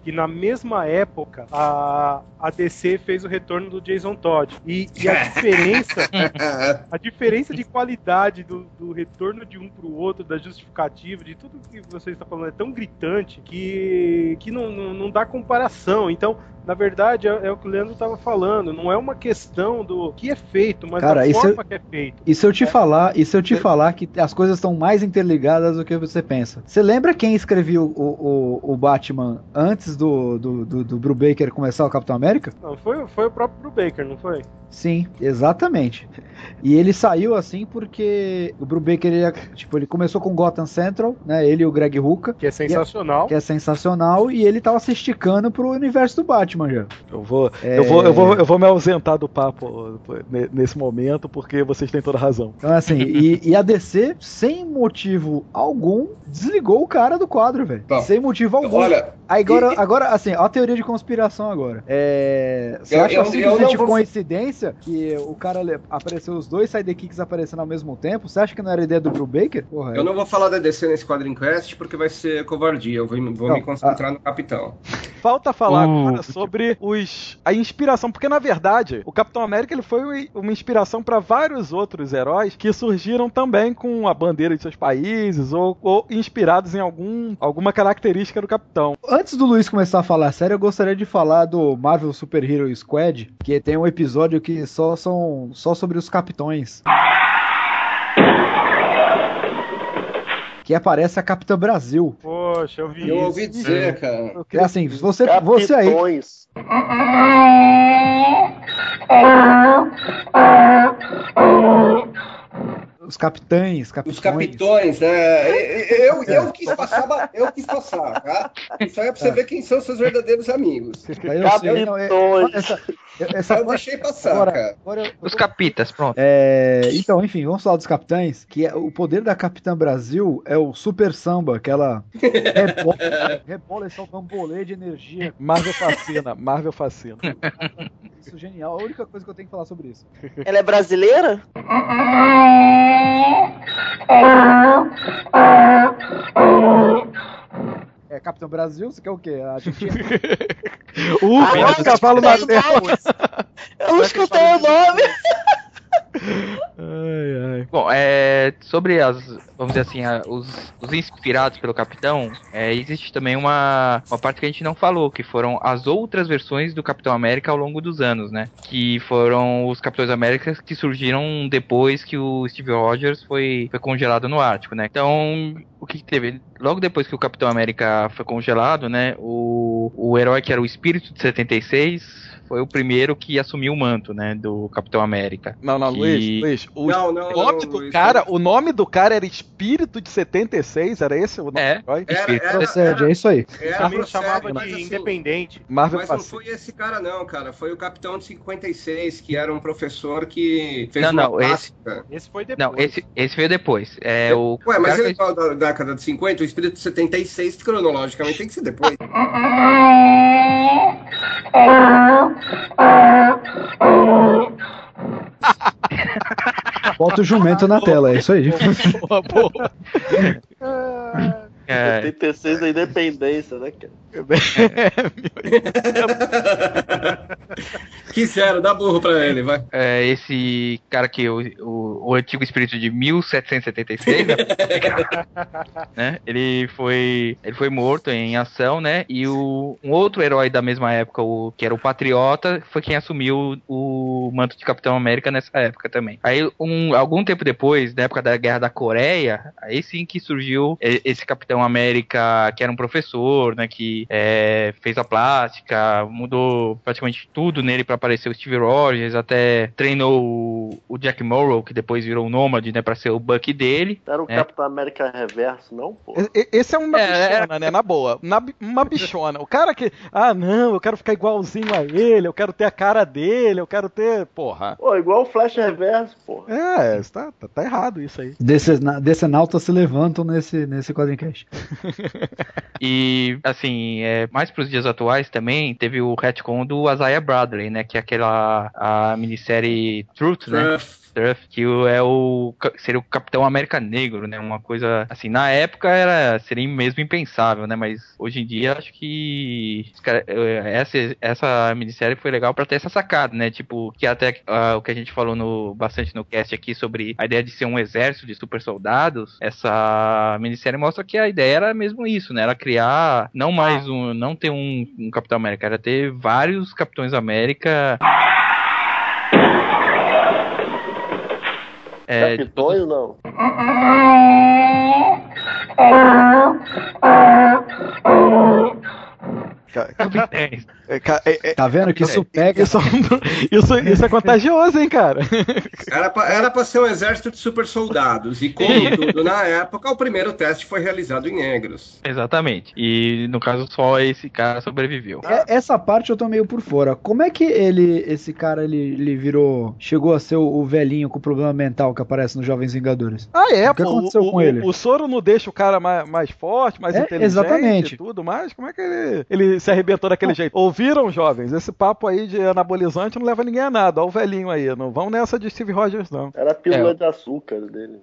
que na mesma época a, a DC fez o retorno do Jason Todd. E, e a diferença a diferença de qualidade do, do retorno de um pro outro, da justificativa, de tudo que você está falando é tão gritante que que, que não, não, não dá comparação. Então, na verdade, é, é o que o Leandro estava falando. Não é uma questão do que é feito, mas Cara, da isso forma eu- que é feito. E se eu te falar, e se eu te falar que as coisas estão mais interligadas do que você pensa? Você lembra quem escreveu o, o, o Batman antes do, do, do, do Brubaker começar o Capitão América? Não, foi, foi o próprio Baker, não foi? Sim, exatamente. E ele saiu assim porque o Brubaker, ele, tipo, ele começou com Gotham Central, né? Ele e o Greg Rucka. Que é sensacional. Que é sensacional, e ele tava se esticando pro universo do Batman já. Eu vou, É. eu, vou, eu, vou, eu vou me ausentar do papo ne- nesse momento, porque vocês têm toda a razão. Então, assim, e, e a DC, sem motivo algum, desligou o cara do quadro, velho. Bom, Sem motivo algum. Olha, agora, e- agora, assim, ó a teoria de conspiração agora. É, você Eu- acha eu- eu simplesmente não vou- coincidência que o cara apareceu os dois sidekicks aparecendo ao mesmo tempo? Você acha que não era ideia do Brubaker? Porra, eu não vou falar da DC nesse quadro Quest porque vai ser covardia. Eu vou, vou Não, me concentrar no Capitão. Falta falar Uh, agora sobre os, a inspiração, porque na verdade o Capitão América ele foi uma inspiração para vários outros heróis que surgiram também com a bandeira de seus países ou, ou inspirados em algum, alguma característica do Capitão. Antes do Luiz começar a falar sério, eu gostaria de falar do Marvel Super Hero Squad, que tem um episódio que só são só sobre os capitões. Que aparece a Capitã Brasil. Poxa, eu vi Eu isso. ouvi dizer, cara. É assim, você, você aí, Capitões. os capitães, capitões. Os capitões, né? Eu, eu quis passar, eu quis passar, tá? Isso aí é pra você ver quem são seus verdadeiros amigos. Eu não, é- Capitões. essa, essa Eu deixei passar, agora, cara. agora eu- Os capitas, pronto. É, então, enfim, vamos falar dos capitães. Que é- o poder da Capitã Brasil é o Super Samba, que ela rebola, rebola esse bambolê de energia. Marvel fascina, Marvel fascina. Isso é genial. A única coisa que eu tenho que falar sobre isso. Ela é brasileira? É Capitão Brasil, você quer o quê? A Argentina? Uh, o cavalo na. Eu escutei o nome. Ai, ai. Bom, é, sobre as, vamos dizer assim, a- os, os inspirados pelo Capitão, é, existe também uma, uma parte que a gente não falou, que foram as outras versões do Capitão América ao longo dos anos, né? Que foram os Capitães América que surgiram depois que o Steve Rogers foi, foi congelado no Ártico, né? Então, o que, que teve? Logo depois que o Capitão América foi congelado, né? O, o herói que era o Espírito de 76 foi o primeiro que assumiu o manto, né? Do Capitão América. Não, não, Que- Luiz, Luiz, o Não, não, nome não, do Luiz, cara, não. o nome do cara era Espírito de 76, era esse o nome É. herói? Era, Espírito. era, Procede, é isso aí. era, procede, chamava de assim, independente. Marvel Mas não foi esse cara, não, cara. Foi o Capitão de 56, que era um professor que fez Não, uma não, esse-. Esse foi depois. Não, esse, esse veio depois. É o. Ué, mas ele fala da da década de 50, o espírito de 76, cronologicamente, tem que ser depois. Bota o jumento na tela, é isso aí. Boa, boa. É, 86 da independência, né, cara? Quiseram, dá burro pra ele, vai. é, esse cara que o, o, o antigo espírito de 1776, né? né? Ele foi ele foi morto em ação, né? E o, um outro herói da mesma época, o que era o Patriota, foi quem assumiu o, manto de Capitão América nessa época também. Aí um, algum tempo depois, na época da Guerra da Coreia, aí sim que surgiu esse Capitão América que era um professor, né? Que é, fez a plástica, mudou praticamente tudo nele pra aparecer o Steve Rogers, até treinou o, o Jack Morrow, que depois virou o Nômade, né, pra ser o Buck dele. Era o É. Capitão América Reverso, não, pô? Esse é uma É, bichona, né? Na boa. Na uma bichona. O cara que. Ah, não, eu quero ficar igualzinho a ele, eu quero ter a cara dele, eu quero ter. Porra. Pô, igual o Flash Reverso, pô. É, tá, tá, tá errado isso aí. Decena- Decenautas se levantam nesse, nesse quadrincast. E, assim, é, mais pros dias atuais também, teve o retcon do Isaiah Bradley, né, que é aquela a minissérie Truth, né? Struth, que é o seria o Capitão América Negro, né? Uma coisa assim, na época era seria mesmo impensável, né? Mas hoje em dia acho que eh, essa essa minissérie foi legal pra ter essa sacada, né? Tipo, que até ah, o que a gente falou no bastante no cast aqui sobre a ideia de ser um exército de super soldados, essa minissérie mostra que a ideia era mesmo isso, né? Era criar não mais um, não ter um, um Capitão América, era ter vários Capitões América. É, de não. É, ca- é- é- Tá vendo que isso pega. Isso, isso, isso é contagioso, hein, cara? Era pra, era pra ser um exército de super soldados. E como tudo na época, o primeiro teste foi realizado em negros. Exatamente. E no caso só esse cara sobreviveu. É- Essa parte eu tô meio por fora. Como é que ele, esse cara, ele, ele virou. Chegou a ser o, velhinho com problema mental que aparece nos Jovens Vingadores? Ah, é, O que pô. aconteceu o, com o- ele? o soro não deixa o cara mais, mais forte, mais É, inteligente exatamente. e tudo mais. Como é que ele, ele se arrebentou daquele jeito? Ouviram, jovens? Esse papo aí de anabolizante não leva ninguém a nada. Olha o velhinho aí. Não vão nessa de Steve Rogers, não. Era a pílula É. de açúcar dele.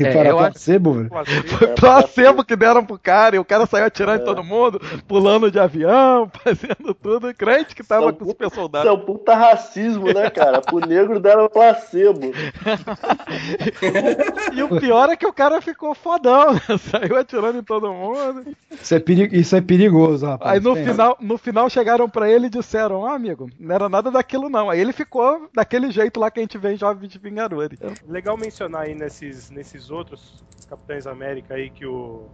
E É, para placebo, velho. Foi placebo que deram pro cara e o cara saiu atirando em É. todo mundo, pulando de avião, fazendo tudo. Crente que tava São com os super Isso é um puta racismo, né, cara? Pro negro deram placebo. E o pior é que o cara ficou fodão, né? Saiu atirando em todo mundo. Isso é, peri- isso é perigoso, rapaz. Aí no final, no final chegaram pra ele e disseram: Ó, amigo, não era nada daquilo não. Aí ele ficou daquele jeito lá que a gente vê em Jovens Vingadores. Legal mencionar aí nesses, nesses outros Capitães América aí que o,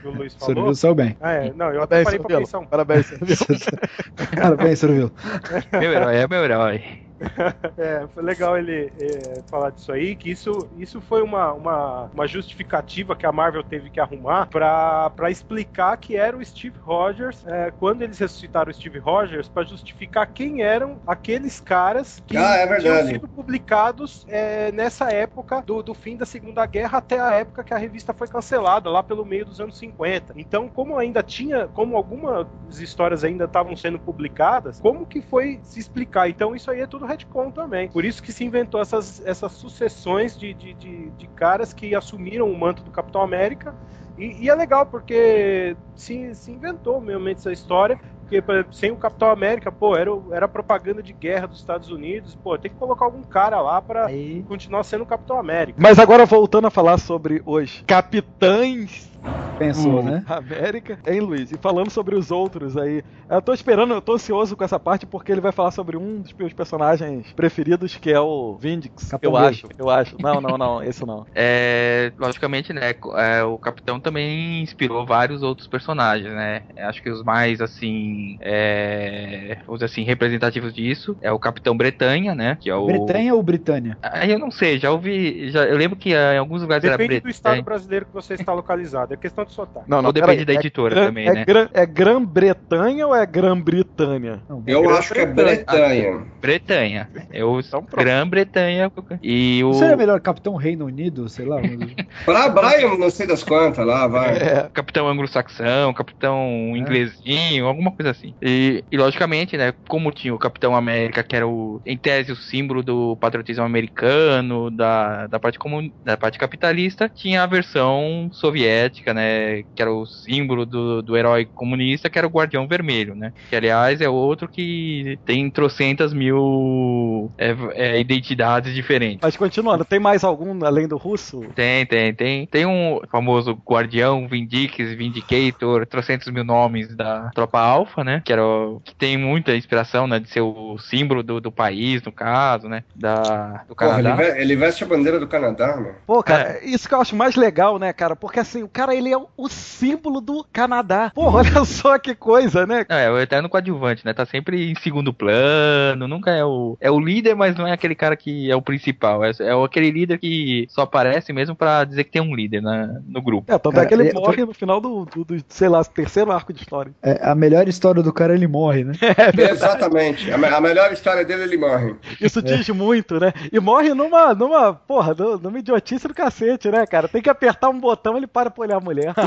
que o Luiz falou. saiu bem. Ah, é, não, eu até Parabéns, parei pra pensar um Parabéns, Servilo. Parabéns, Servil. Meu herói é meu herói. É, foi legal ele é, falar disso aí, que isso, isso foi uma, uma, uma justificativa que a Marvel teve que arrumar pra explicar que era o Steve Rogers, é, quando eles ressuscitaram o Steve Rogers, pra justificar quem eram aqueles caras que Ah, é tinham sido publicados é, nessa época do, do fim da Segunda Guerra até a época que a revista foi cancelada, lá pelo meio dos anos 50. Então, como ainda tinha, como algumas histórias ainda estavam sendo publicadas, como que foi se explicar? Então, isso aí é tudo retcon também. Por isso que se inventou essas, essas sucessões de, de, de, de caras que assumiram o manto do Capitão América. E, e é legal, porque se, se inventou realmente essa história. Porque exemplo, sem o Capitão América, pô, era, era propaganda de guerra dos Estados Unidos. Pô, tem que colocar algum cara lá pra Aí, continuar sendo o Capitão América. Mas agora voltando a falar sobre os capitães pensou, da né? América, hein, Luiz? E falando sobre os outros aí. Eu tô esperando, eu tô ansioso com essa parte porque ele vai falar sobre um dos meus personagens preferidos, que é o Vindix. Capitão eu acho, eu acho. Não, não, não, esse não. É, logicamente, né, é, o Capitão também inspirou vários outros personagens, né? Acho que os mais, assim, é, vamos dizer assim, representativos disso é o Capitão Bretanha, né? Que é o... Bretanha ou Britânia? Aí eu não sei, já ouvi, já, eu lembro que ah, em alguns lugares era Depende do estado Bretanha. brasileiro que você está localizado. É questão de sotaque. Não, não, Ou depende peraí, da é editora Gran- também, é né? Gran- é Grã-Bretanha ou é Grã-Britânia? Eu acho que é Bretanha. Bretanha. Eu, Então. Grã-Bretanha. E o seria melhor Capitão Reino Unido, sei lá? Pra Brian, não sei das quantas lá, vai. É, capitão anglo-saxão, capitão inglesinho, alguma coisa assim. E, e, logicamente, né, como tinha o Capitão América, que era o, em tese o símbolo do patriotismo americano, da, da, parte, comun, da parte capitalista, tinha a versão soviética, né, que era o símbolo do, do herói comunista, que era o Guardião Vermelho, né, que aliás é outro que tem trocentas mil é, é, identidades diferentes. mas continuando, tem mais algum além do russo? Tem, tem, tem. Tem um famoso Guardião, Vindix, Vindicator, trocentos mil nomes da Tropa Alpha, né? Que, era o- que tem muita inspiração, né? De ser o símbolo do, do país, no caso, né? Da, do Porra, ele, Canadá. ve- ele veste a bandeira do Canadá, meu. Pô, cara, isso que eu acho mais legal, né, cara? Porque assim, o cara ele é o, símbolo do Canadá. Porra, olha só que coisa, né? Não, é o eterno coadjuvante, né? Tá sempre em segundo plano, nunca é o. É o líder, mas não é aquele cara que é o principal. É, é o- aquele líder que só aparece mesmo pra dizer que tem um líder na, no grupo. É, tanto Cara, é que ele tô- morre no final do, do, do, sei lá, terceiro arco de história. É, a melhor história do cara, ele morre, né? Exatamente. A, a melhor história dele, ele morre. Isso diz muito, né? E morre numa, numa, porra, nu- numa idiotice do cacete, né, cara? Tem que apertar um botão ele para pra olhar a mulher.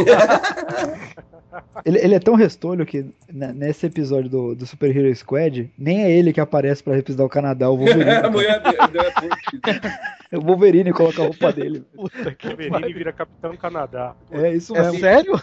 Ele, ele é tão restolho que né, nesse episódio do, do Super Hero Squad, nem é ele que aparece pra representar o Canadá, o Wolverine. a mulher dele, né, putz. O Wolverine coloca a roupa dele. Puta que Wolverine vira Capitão Canadá. É isso É mesmo. sério?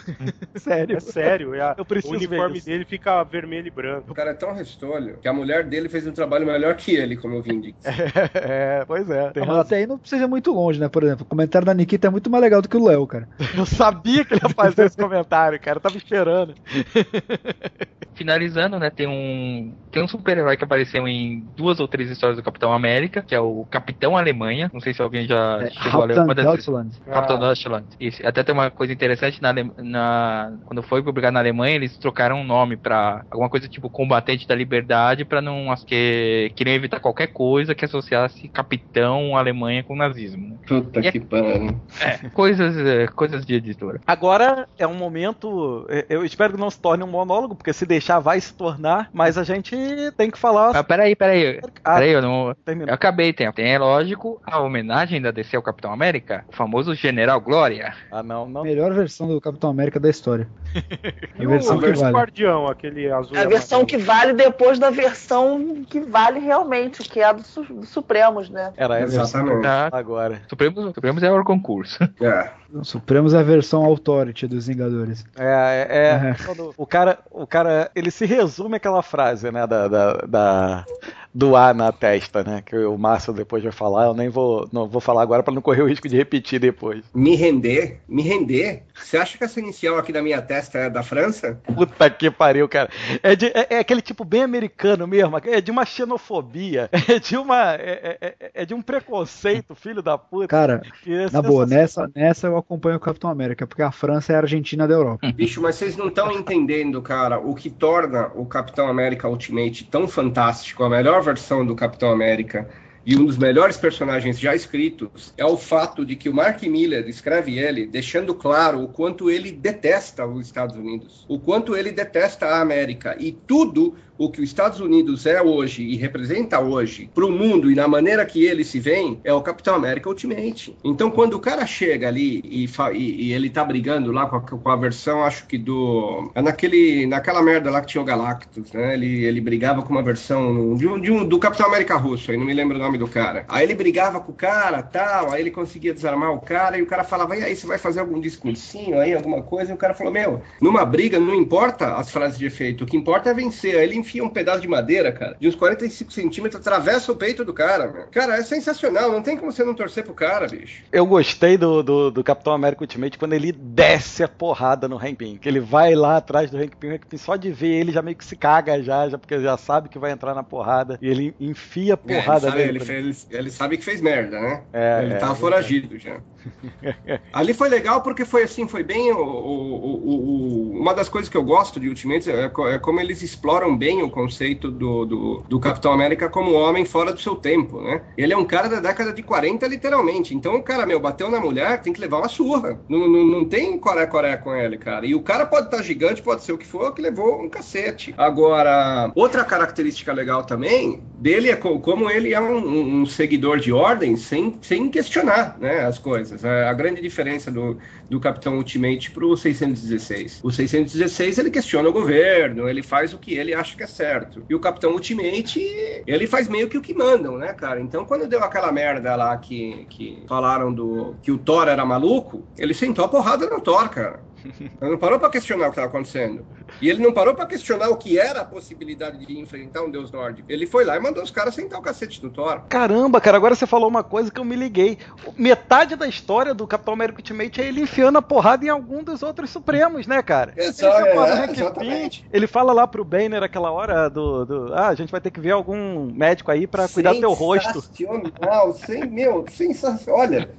Sério. É sério, é a- Eu o preciso ver uniforme isso. dele fica vermelho e branco. O cara é tão restolho que a mulher dele fez um trabalho melhor que ele, como eu vim dizer. É, pois é. tem Ah, mas até aí não precisa ir muito longe, né? Por exemplo, o comentário da Nikita é muito mais legal do que o Léo, cara. Eu sabia que ele ia fazer esse comentário, cara. Eu tava esperando. Finalizando, né, tem um tem um super-herói que apareceu em duas ou três histórias do Capitão América, que é o Capitão Alemanha. Não sei se alguém já É, chegou a ler uma dessas. Deutschland. Capitão Deutschland. Isso. Até tem uma coisa interessante na, Ale- na quando foi publicado na Alemanha, eles trocaram um nome pra alguma coisa tipo combatente da liberdade pra não acho que queriam evitar qualquer coisa que associasse Capitão Alemanha com nazismo. né? Puta E é- que pariu. É, coisas é, coisas de editora. Agora é um momento. é, Eu espero que não se torne um monólogo, porque se deixar vai se tornar. Mas a gente tem que falar. Ah, peraí, peraí. Ah, Peraí, eu não. termina. Eu acabei, tem, tem, é lógico, a homenagem da DC ao Capitão América, o famoso General Glória. Ah, não, não. Melhor versão do Capitão América da história. A o, versão o que vale. Guardião, aquele azul. e A versão amarelo. que vale depois da versão que vale realmente, que é a do, Su- do Supremos, né? Era essa Exatamente. Tá? agora. Supremos, Supremos é o concurso. É. O Supremos é a versão Authority dos Vingadores. É, é, é É. quando o cara, o cara, ele se resume aquela frase, né, da, da, da- do A na testa, né, que o Márcio depois vai falar. Eu nem vou, não vou falar agora para não correr o risco de repetir depois. Me render? Me render? Você acha que essa inicial aqui da minha testa é da França? Puta que pariu, cara. É, de- é- é aquele tipo bem americano mesmo. É de uma xenofobia. É de uma, é, é- é- é de um preconceito, filho da puta. Cara, que é na boa, nessa, nessa eu acompanho o Capitão América, porque a França é a Argentina da Europa. Bicho, mas vocês não estão entendendo, cara, o que torna o Capitão América Ultimate tão fantástico, a melhor versão do Capitão América e um dos melhores personagens já escritos é o fato de que o Mark Miller escreve ele deixando claro o quanto ele detesta os Estados Unidos, o quanto ele detesta a América. E tudo o que os Estados Unidos é hoje e representa hoje para o mundo e na maneira que ele se vê é o Capitão América Ultimate. Então, quando o cara chega ali e, e- e ele tá brigando lá com a, com a versão, acho que do. É naquele, naquela merda lá que tinha o Galactus, né? Ele, ele brigava com uma versão de um, de um- do Capitão América Russo, aí não me lembro o nome do cara. Aí ele brigava com o cara tal, aí ele conseguia desarmar o cara e o cara falava, e aí, você vai fazer algum discursinho aí, alguma coisa? E o cara falou, meu, numa briga não importa as frases de efeito, o que importa é vencer. Aí ele enfia um pedaço de madeira, cara, de uns 45 centímetros, atravessa o peito do cara, meu. Cara, é sensacional, não tem como você não torcer pro cara, bicho. Eu gostei do, do, do Capitão América Ultimate quando ele desce a porrada no Hank Pym. Que ele vai lá atrás do Hank Pym, o Hank Pym só de ver ele já meio que se caga já, já porque já sabe que vai entrar na porrada. E ele enfia a É, ele, porrada sabe, nele. ele fez- ele sabe que fez merda, né? É, ele é, tava é foragido já. Ali foi legal porque foi assim, foi bem o, o- o- uma das coisas que eu gosto de Ultimates é, é como eles exploram bem o conceito do, do, do Capitão América como homem fora do seu tempo, né? Ele é um cara da década de 40, literalmente. Então o cara, meu, bateu na mulher, tem que levar uma surra. Não, não, não tem coré-coré com ele, cara. E o cara pode estar gigante, pode ser o que for, que levou um cacete. Agora, outra característica legal também dele é co- como ele é um, um- um seguidor de ordem sem, sem questionar né, as coisas. É a grande diferença do, do Capitão Ultimate pro 616. O 616 ele questiona o governo, ele faz o que ele acha que é certo. E o Capitão Ultimate, ele faz meio que o que mandam, né, cara? Então quando deu aquela merda lá que, que falaram do que o Thor era maluco, ele sentou a porrada no Thor, cara. Ele não parou pra questionar o que estava acontecendo. E ele não parou pra questionar o que era a possibilidade de enfrentar um deus nórdico. Ele foi lá e mandou os caras sentar o cacete do Thor. Caramba, cara, agora você falou uma coisa que eu me liguei. Metade da história do Capitão América Ultimate é ele enfiando a porrada em algum dos outros Supremos, né, cara? Exa- ele, é, exatamente. Ele fala lá pro Banner aquela hora do, do. Ah, a gente vai ter que ver algum médico aí pra cuidar do teu rosto. Sensacional, sem, meu, sensacional. Olha,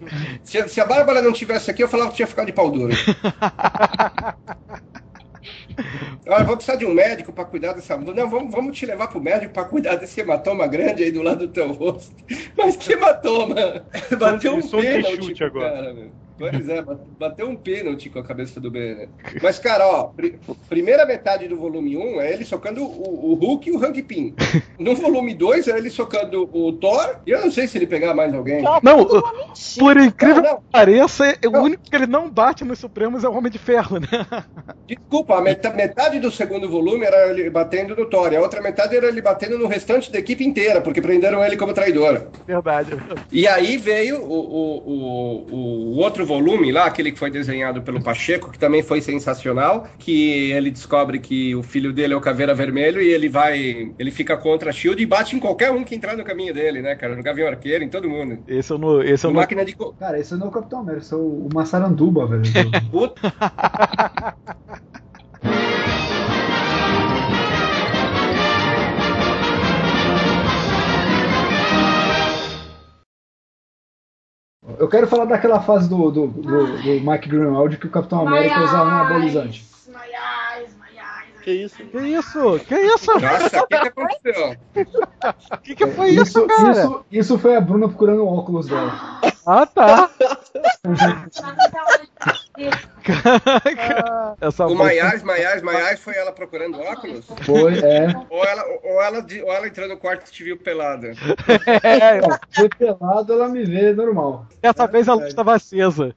se, se a Bárbara não tivesse aqui, eu falava que tinha ficado de pau duro. Olha, vou precisar de um médico pra cuidar dessa. Não, vamos, vamos te levar pro médico pra cuidar desse hematoma grande aí do lado do teu rosto. Mas que hematoma? Bateu um pênalti agora. cara, meu. Pois é, bateu um pênalti com a cabeça do Banner. Mas, cara, ó, pri- primeira metade do volume 1 é ele socando o, o Hulk e o Hank Pym. No volume 2 é ele socando o Thor, e eu não sei se ele pegar mais alguém. Não, por incrível Não, não. que pareça, o único que ele não bate nos Supremos é o Homem de Ferro, né? Desculpa, a meta- metade do segundo volume era ele batendo no Thor, e a outra metade era ele batendo no restante da equipe inteira, porque prenderam ele como traidor. Verdade. E aí veio o, o, o, o outro volume lá, aquele que foi desenhado pelo Pacheco, que também foi sensacional, que ele descobre que o filho dele é o Caveira Vermelho e ele vai, ele fica contra a SHIELD e bate em qualquer um que entrar no caminho dele, né, cara? No Gavião Arqueiro, em todo mundo. Esse eu não. Esse eu No não... máquina de... Cara, esse não é o Capitão América, esse é o, o Massaranduba, velho. Puta, Eu quero falar daquela fase do, do, do, do Mike Greenwald que o Capitão América usava um anabolizante. Que isso? Que isso? Que isso? nossa, o que, que aconteceu? O que, que foi isso, Isso, cara? isso, isso foi a Bruna procurando o óculos dela. Ah, tá. Caraca. Essa O Maiás, Maiás, Maiás foi ela procurando óculos? Foi, é. Ou ela, ou ela, ou ela entrou no quarto e te viu pelada? É, Foi pelado, ela me vê normal. dessa vez a luz estava acesa.